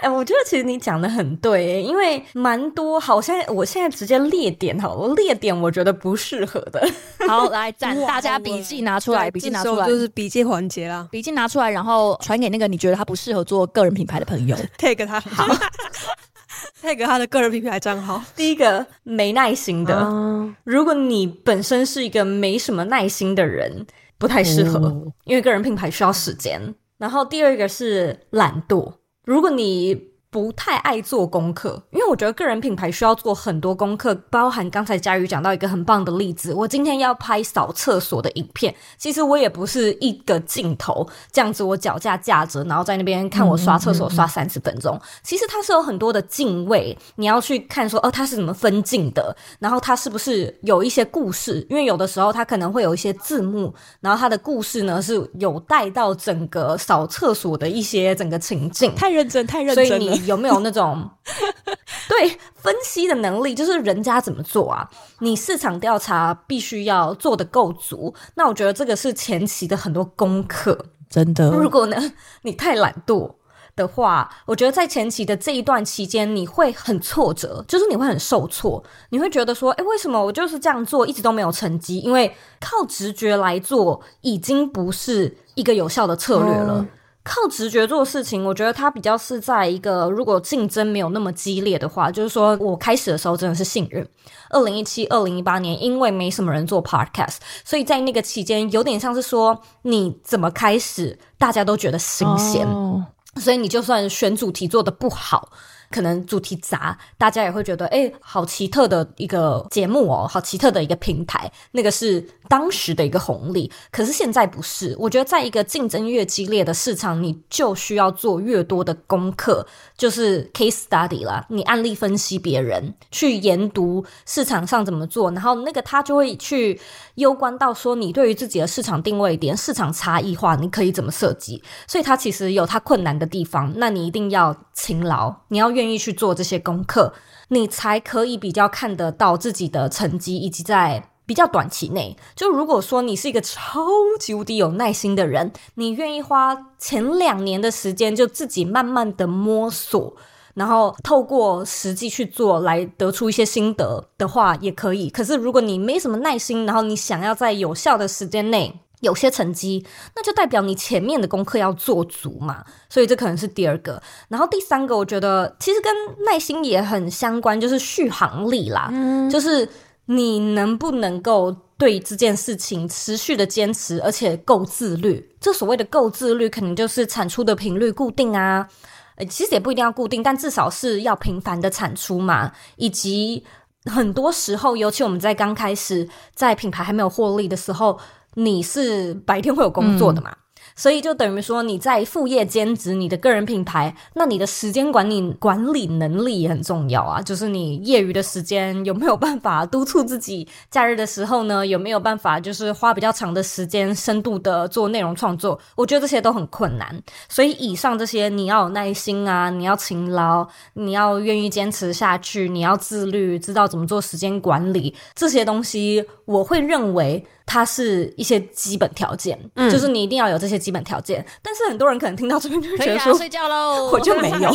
哎、欸，我觉得其实你讲的很对、欸，因为蛮多，好像我现在直接列点好了，列点我觉得不适合的。好，来，赞大家笔记拿出来，笔记拿出来，就是笔记环节啦。笔记拿出来，然后传给那个你觉得他不适合做个人品牌的朋友，take 他，好 tag 他的个人品牌账号。第一个没耐心的，嗯、如果你本身是一个没什么耐心的人，不太适合，哦、因为个人品牌需要时间。然后第二个是懒惰。如果你不太爱做功课，因为我觉得个人品牌需要做很多功课，包含刚才佳宇讲到一个很棒的例子。我今天要拍扫厕所的影片，其实我也不是一个镜头这样子，我脚架架着，然后在那边看我刷厕所刷三十分钟。其实它是有很多的镜位，你要去看说哦，它是怎么分镜的，然后它是不是有一些故事？因为有的时候它可能会有一些字幕，然后它的故事呢是有带到整个扫厕所的一些整个情境。太认真，太认真了。所以你有没有那种 对分析的能力？就是人家怎么做啊？你市场调查必须要做得够足。那我觉得这个是前期的很多功课，真的。如果呢，你太懒惰的话，我觉得在前期的这一段期间，你会很挫折，就是你会很受挫，你会觉得说，哎，为什么我就是这样做，一直都没有成绩？因为靠直觉来做，已经不是一个有效的策略了。嗯靠直觉做事情，我觉得它比较是在一个如果竞争没有那么激烈的话，就是说我开始的时候真的是幸运。二零一七、二零一八年，因为没什么人做 podcast，所以在那个期间有点像是说你怎么开始，大家都觉得新鲜，oh. 所以你就算选主题做的不好。可能主题杂，大家也会觉得，哎、好奇特的一个节目哦，好奇特的一个平台，那个是当时的一个红利。可是现在不是，我觉得在一个竞争越激烈的市场，你就需要做越多的功课，就是 case study 啦，你案例分析别人，去研读市场上怎么做，然后那个他就会去攸关到说，你对于自己的市场定位点、市场差异化，你可以怎么设计。所以它其实有它困难的地方，那你一定要勤劳，你要愿意去做这些功课，你才可以比较看得到自己的成绩，以及在比较短期内。就如果说你是一个超级无敌有耐心的人，你愿意花前两年的时间，就自己慢慢的摸索，然后透过实际去做来得出一些心得的话，也可以。可是如果你没什么耐心，然后你想要在有效的时间内，有些成绩，那就代表你前面的功课要做足嘛，所以这可能是第二个。然后第三个，我觉得其实跟耐心也很相关，就是续航力啦，嗯，就是你能不能够对这件事情持续的坚持，而且够自律。这所谓的够自律，可能就是产出的频率固定啊，呃，其实也不一定要固定，但至少是要频繁的产出嘛，以及很多时候，尤其我们在刚开始在品牌还没有获利的时候。你是白天会有工作的嘛？嗯所以就等于说你在副业兼职你的个人品牌，那你的时间管理管理能力也很重要啊。就是你业余的时间有没有办法督促自己，假日的时候呢，有没有办法就是花比较长的时间深度的做内容创作？我觉得这些都很困难。所以以上这些你要有耐心啊，你要勤劳，你要愿意坚持下去，你要自律，知道怎么做时间管理，这些东西我会认为它是一些基本条件，嗯，就是你一定要有这些基。基本条件，但是很多人可能听到这边就觉得说、啊、睡觉喽，我就没有。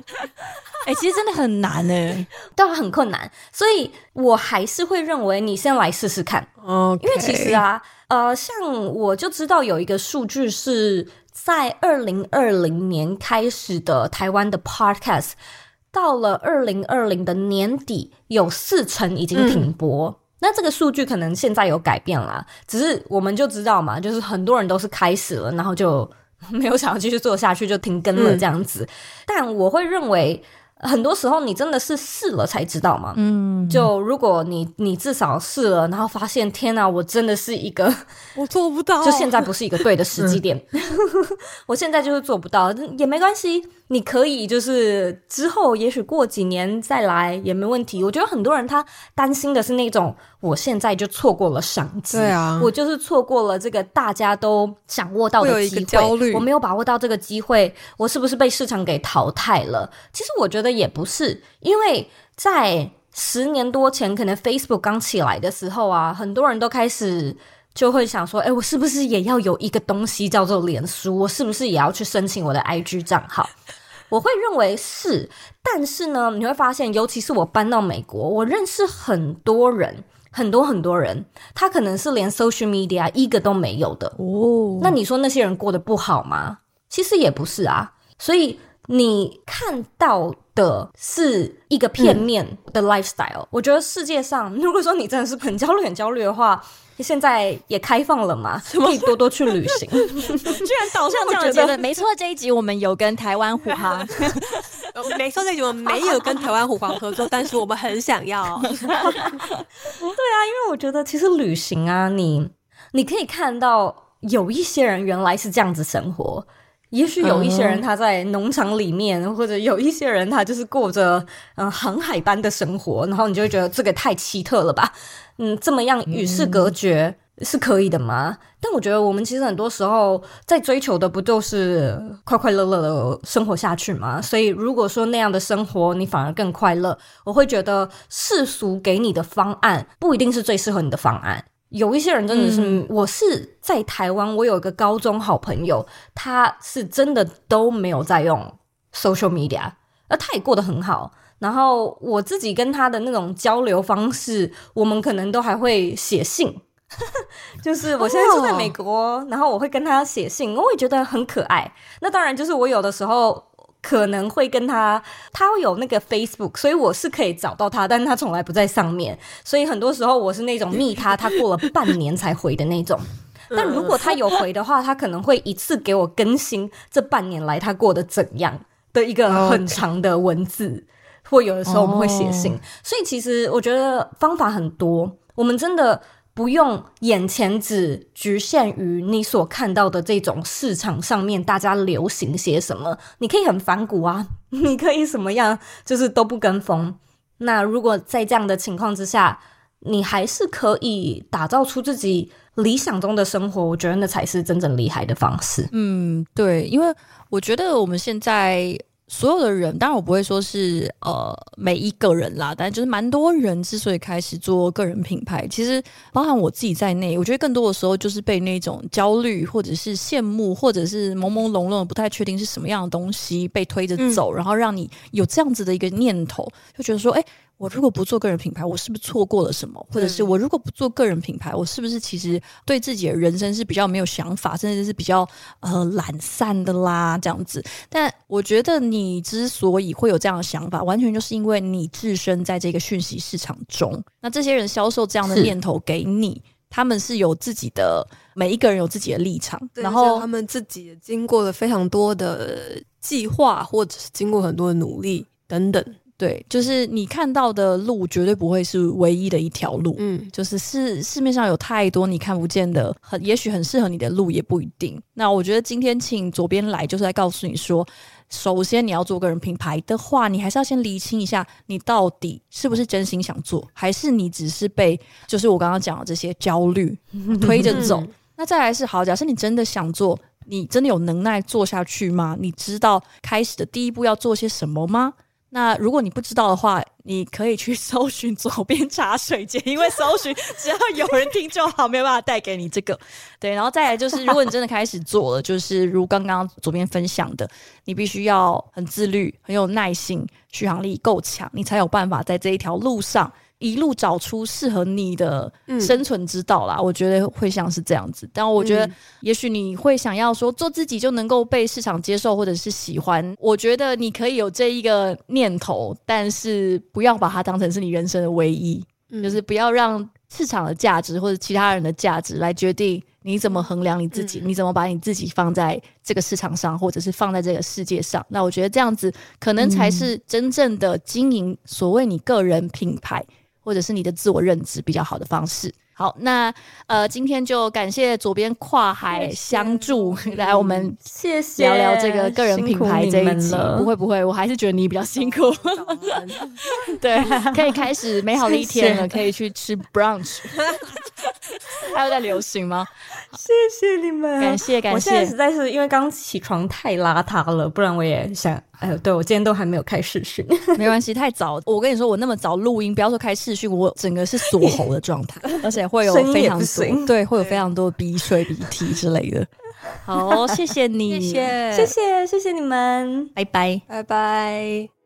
哎、欸，其实真的很难呢，都很困难，所以我还是会认为你先来试试看。Okay. 因为其实啊，呃，像我就知道有一个数据是在二零二零年开始的台湾的 Podcast，到了二零二零的年底，有四成已经停播。嗯那这个数据可能现在有改变啦，只是我们就知道嘛，就是很多人都是开始了，然后就 没有想要继续做下去，就停更了这样子。嗯、但我会认为。很多时候你真的是试了才知道嘛。嗯，就如果你你至少试了，然后发现天哪，我真的是一个 我做不到，就现在不是一个对的时 机点。嗯、我现在就是做不到，也没关系，你可以就是之后也许过几年再来也没问题。我觉得很多人他担心的是那种，我现在就错过了商机，对啊，我就是错过了这个大家都掌握到的机会，焦虑，我没有把握到这个机会，我是不是被市场给淘汰了？其实我觉得也不是，因为在十年多前，可能 Facebook 刚起来的时候啊，很多人都开始。就会想说，哎，我是不是也要有一个东西叫做脸书？我是不是也要去申请我的 IG 账号？我会认为是，但是呢，你会发现，尤其是我搬到美国，我认识很多人，很多很多人，他可能是连 social media 一个都没有的哦。那你说那些人过得不好吗？其实也不是啊。所以你看到的是一个片面的 lifestyle。嗯。我觉得世界上，如果说你真的是很焦虑、很焦虑的话，现在也开放了嘛，可以多多去旅行。居然导向这样的结论，没错。这一集我们有跟台湾虎航，没错，这一集我们没有跟台湾虎航合作，但是我们很想要。对啊，因为我觉得其实旅行啊，你你可以看到有一些人原来是这样子生活，也许有一些人他在农场里面，嗯、或者有一些人他就是过着嗯、呃、航海般的生活，然后你就会觉得这个太奇特了吧。嗯，这么样与世隔绝是可以的吗？嗯。但我觉得我们其实很多时候在追求的不就是快快乐乐的生活下去吗？所以如果说那样的生活你反而更快乐，我会觉得世俗给你的方案不一定是最适合你的方案。有一些人真的是，嗯、我是在台湾，我有一个高中好朋友，他是真的都没有在用 social media，而他也过得很好。然后我自己跟他的那种交流方式，我们可能都还会写信，就是我现在住在美国，oh. 然后我会跟他写信，我也觉得很可爱。那当然就是我有的时候可能会跟他，他会有那个 Facebook，所以我是可以找到他，但是他从来不在上面，所以很多时候我是那种密他，他过了半年才回的那种。但如果他有回的话，他可能会一次给我更新这半年来他过得怎样的一个很长的文字。或有的时候我们会写信，oh. 所以其实我觉得方法很多。我们真的不用眼前只局限于你所看到的这种市场上面大家流行些什么。你可以很反骨啊，你可以什么样，就是都不跟风。那如果在这样的情况之下，你还是可以打造出自己理想中的生活，我觉得那才是真正厉害的方式。嗯，对，因为我觉得我们现在。所有的人，当然我不会说是呃每一个人啦，但就是蛮多人之所以开始做个人品牌，其实包含我自己在内，我觉得更多的时候就是被那种焦虑，或者是羡慕，或者是朦朦胧胧，不太确定是什么样的东西被推着走，嗯，然后让你有这样子的一个念头，就觉得说，哎。我如果不做个人品牌，我是不是错过了什么？或者是我如果不做个人品牌，我是不是其实对自己的人生是比较没有想法，甚至是比较呃懒散的啦这样子？但我觉得你之所以会有这样的想法，完全就是因为你置身在这个讯息市场中。那这些人销售这样的念头给你，他们是有自己的，每一个人有自己的立场，然后他们自己经过了非常多的计划，或者是经过很多的努力等等。对，就是你看到的路绝对不会是唯一的一条路，嗯，就是市市面上有太多你看不见的，很也许很适合你的路也不一定。那我觉得今天请左边来，就是来告诉你说，首先你要做个人品牌的话，你还是要先厘清一下，你到底是不是真心想做，还是你只是被就是我刚刚讲的这些焦虑 推着走。那再来是好，假设你真的想做，你真的有能耐做下去吗？你知道开始的第一步要做些什么吗？那如果你不知道的话，你可以去 搜寻左边茶水间，因为搜寻只要有人听就好，没有办法带给你这个。对，然后再来就是，如果你真的开始做了，就是如刚刚左边分享的，你必须要很自律，很有耐心，续航力够强，你才有办法在这一条路上。一路找出适合你的生存之道啦，嗯，我觉得会像是这样子。但我觉得，也许你会想要说做自己就能够被市场接受或者是喜欢。我觉得你可以有这一个念头，但是不要把它当成是你人生的唯一，嗯，就是不要让市场的价值或者其他人的价值来决定你怎么衡量你自己，嗯，你怎么把你自己放在这个市场上，或者是放在这个世界上。那我觉得这样子可能才是真正的经营所谓你个人品牌。或者是你的自我认知比较好的方式。好，那呃，今天就感谢左边跨海相助，来我们谢谢聊聊这个个人品牌这一集。不会不会，我还是觉得你比较辛苦。对，可以开始美好的一天了，可以去吃 brunch。还有在流行吗？谢谢你们，感谢感谢。我现在实在是因为刚起床太邋遢了，不然我也想。哎呦，对，我今天都还没有开视讯，没关系，太早。我跟你说，我那么早录音，不要说开视讯，我整个是锁喉的状态，而且会有非常多，对，会有非常多鼻水、鼻涕之类的。好，谢谢你，谢谢，谢谢，谢谢你们，拜拜，拜拜。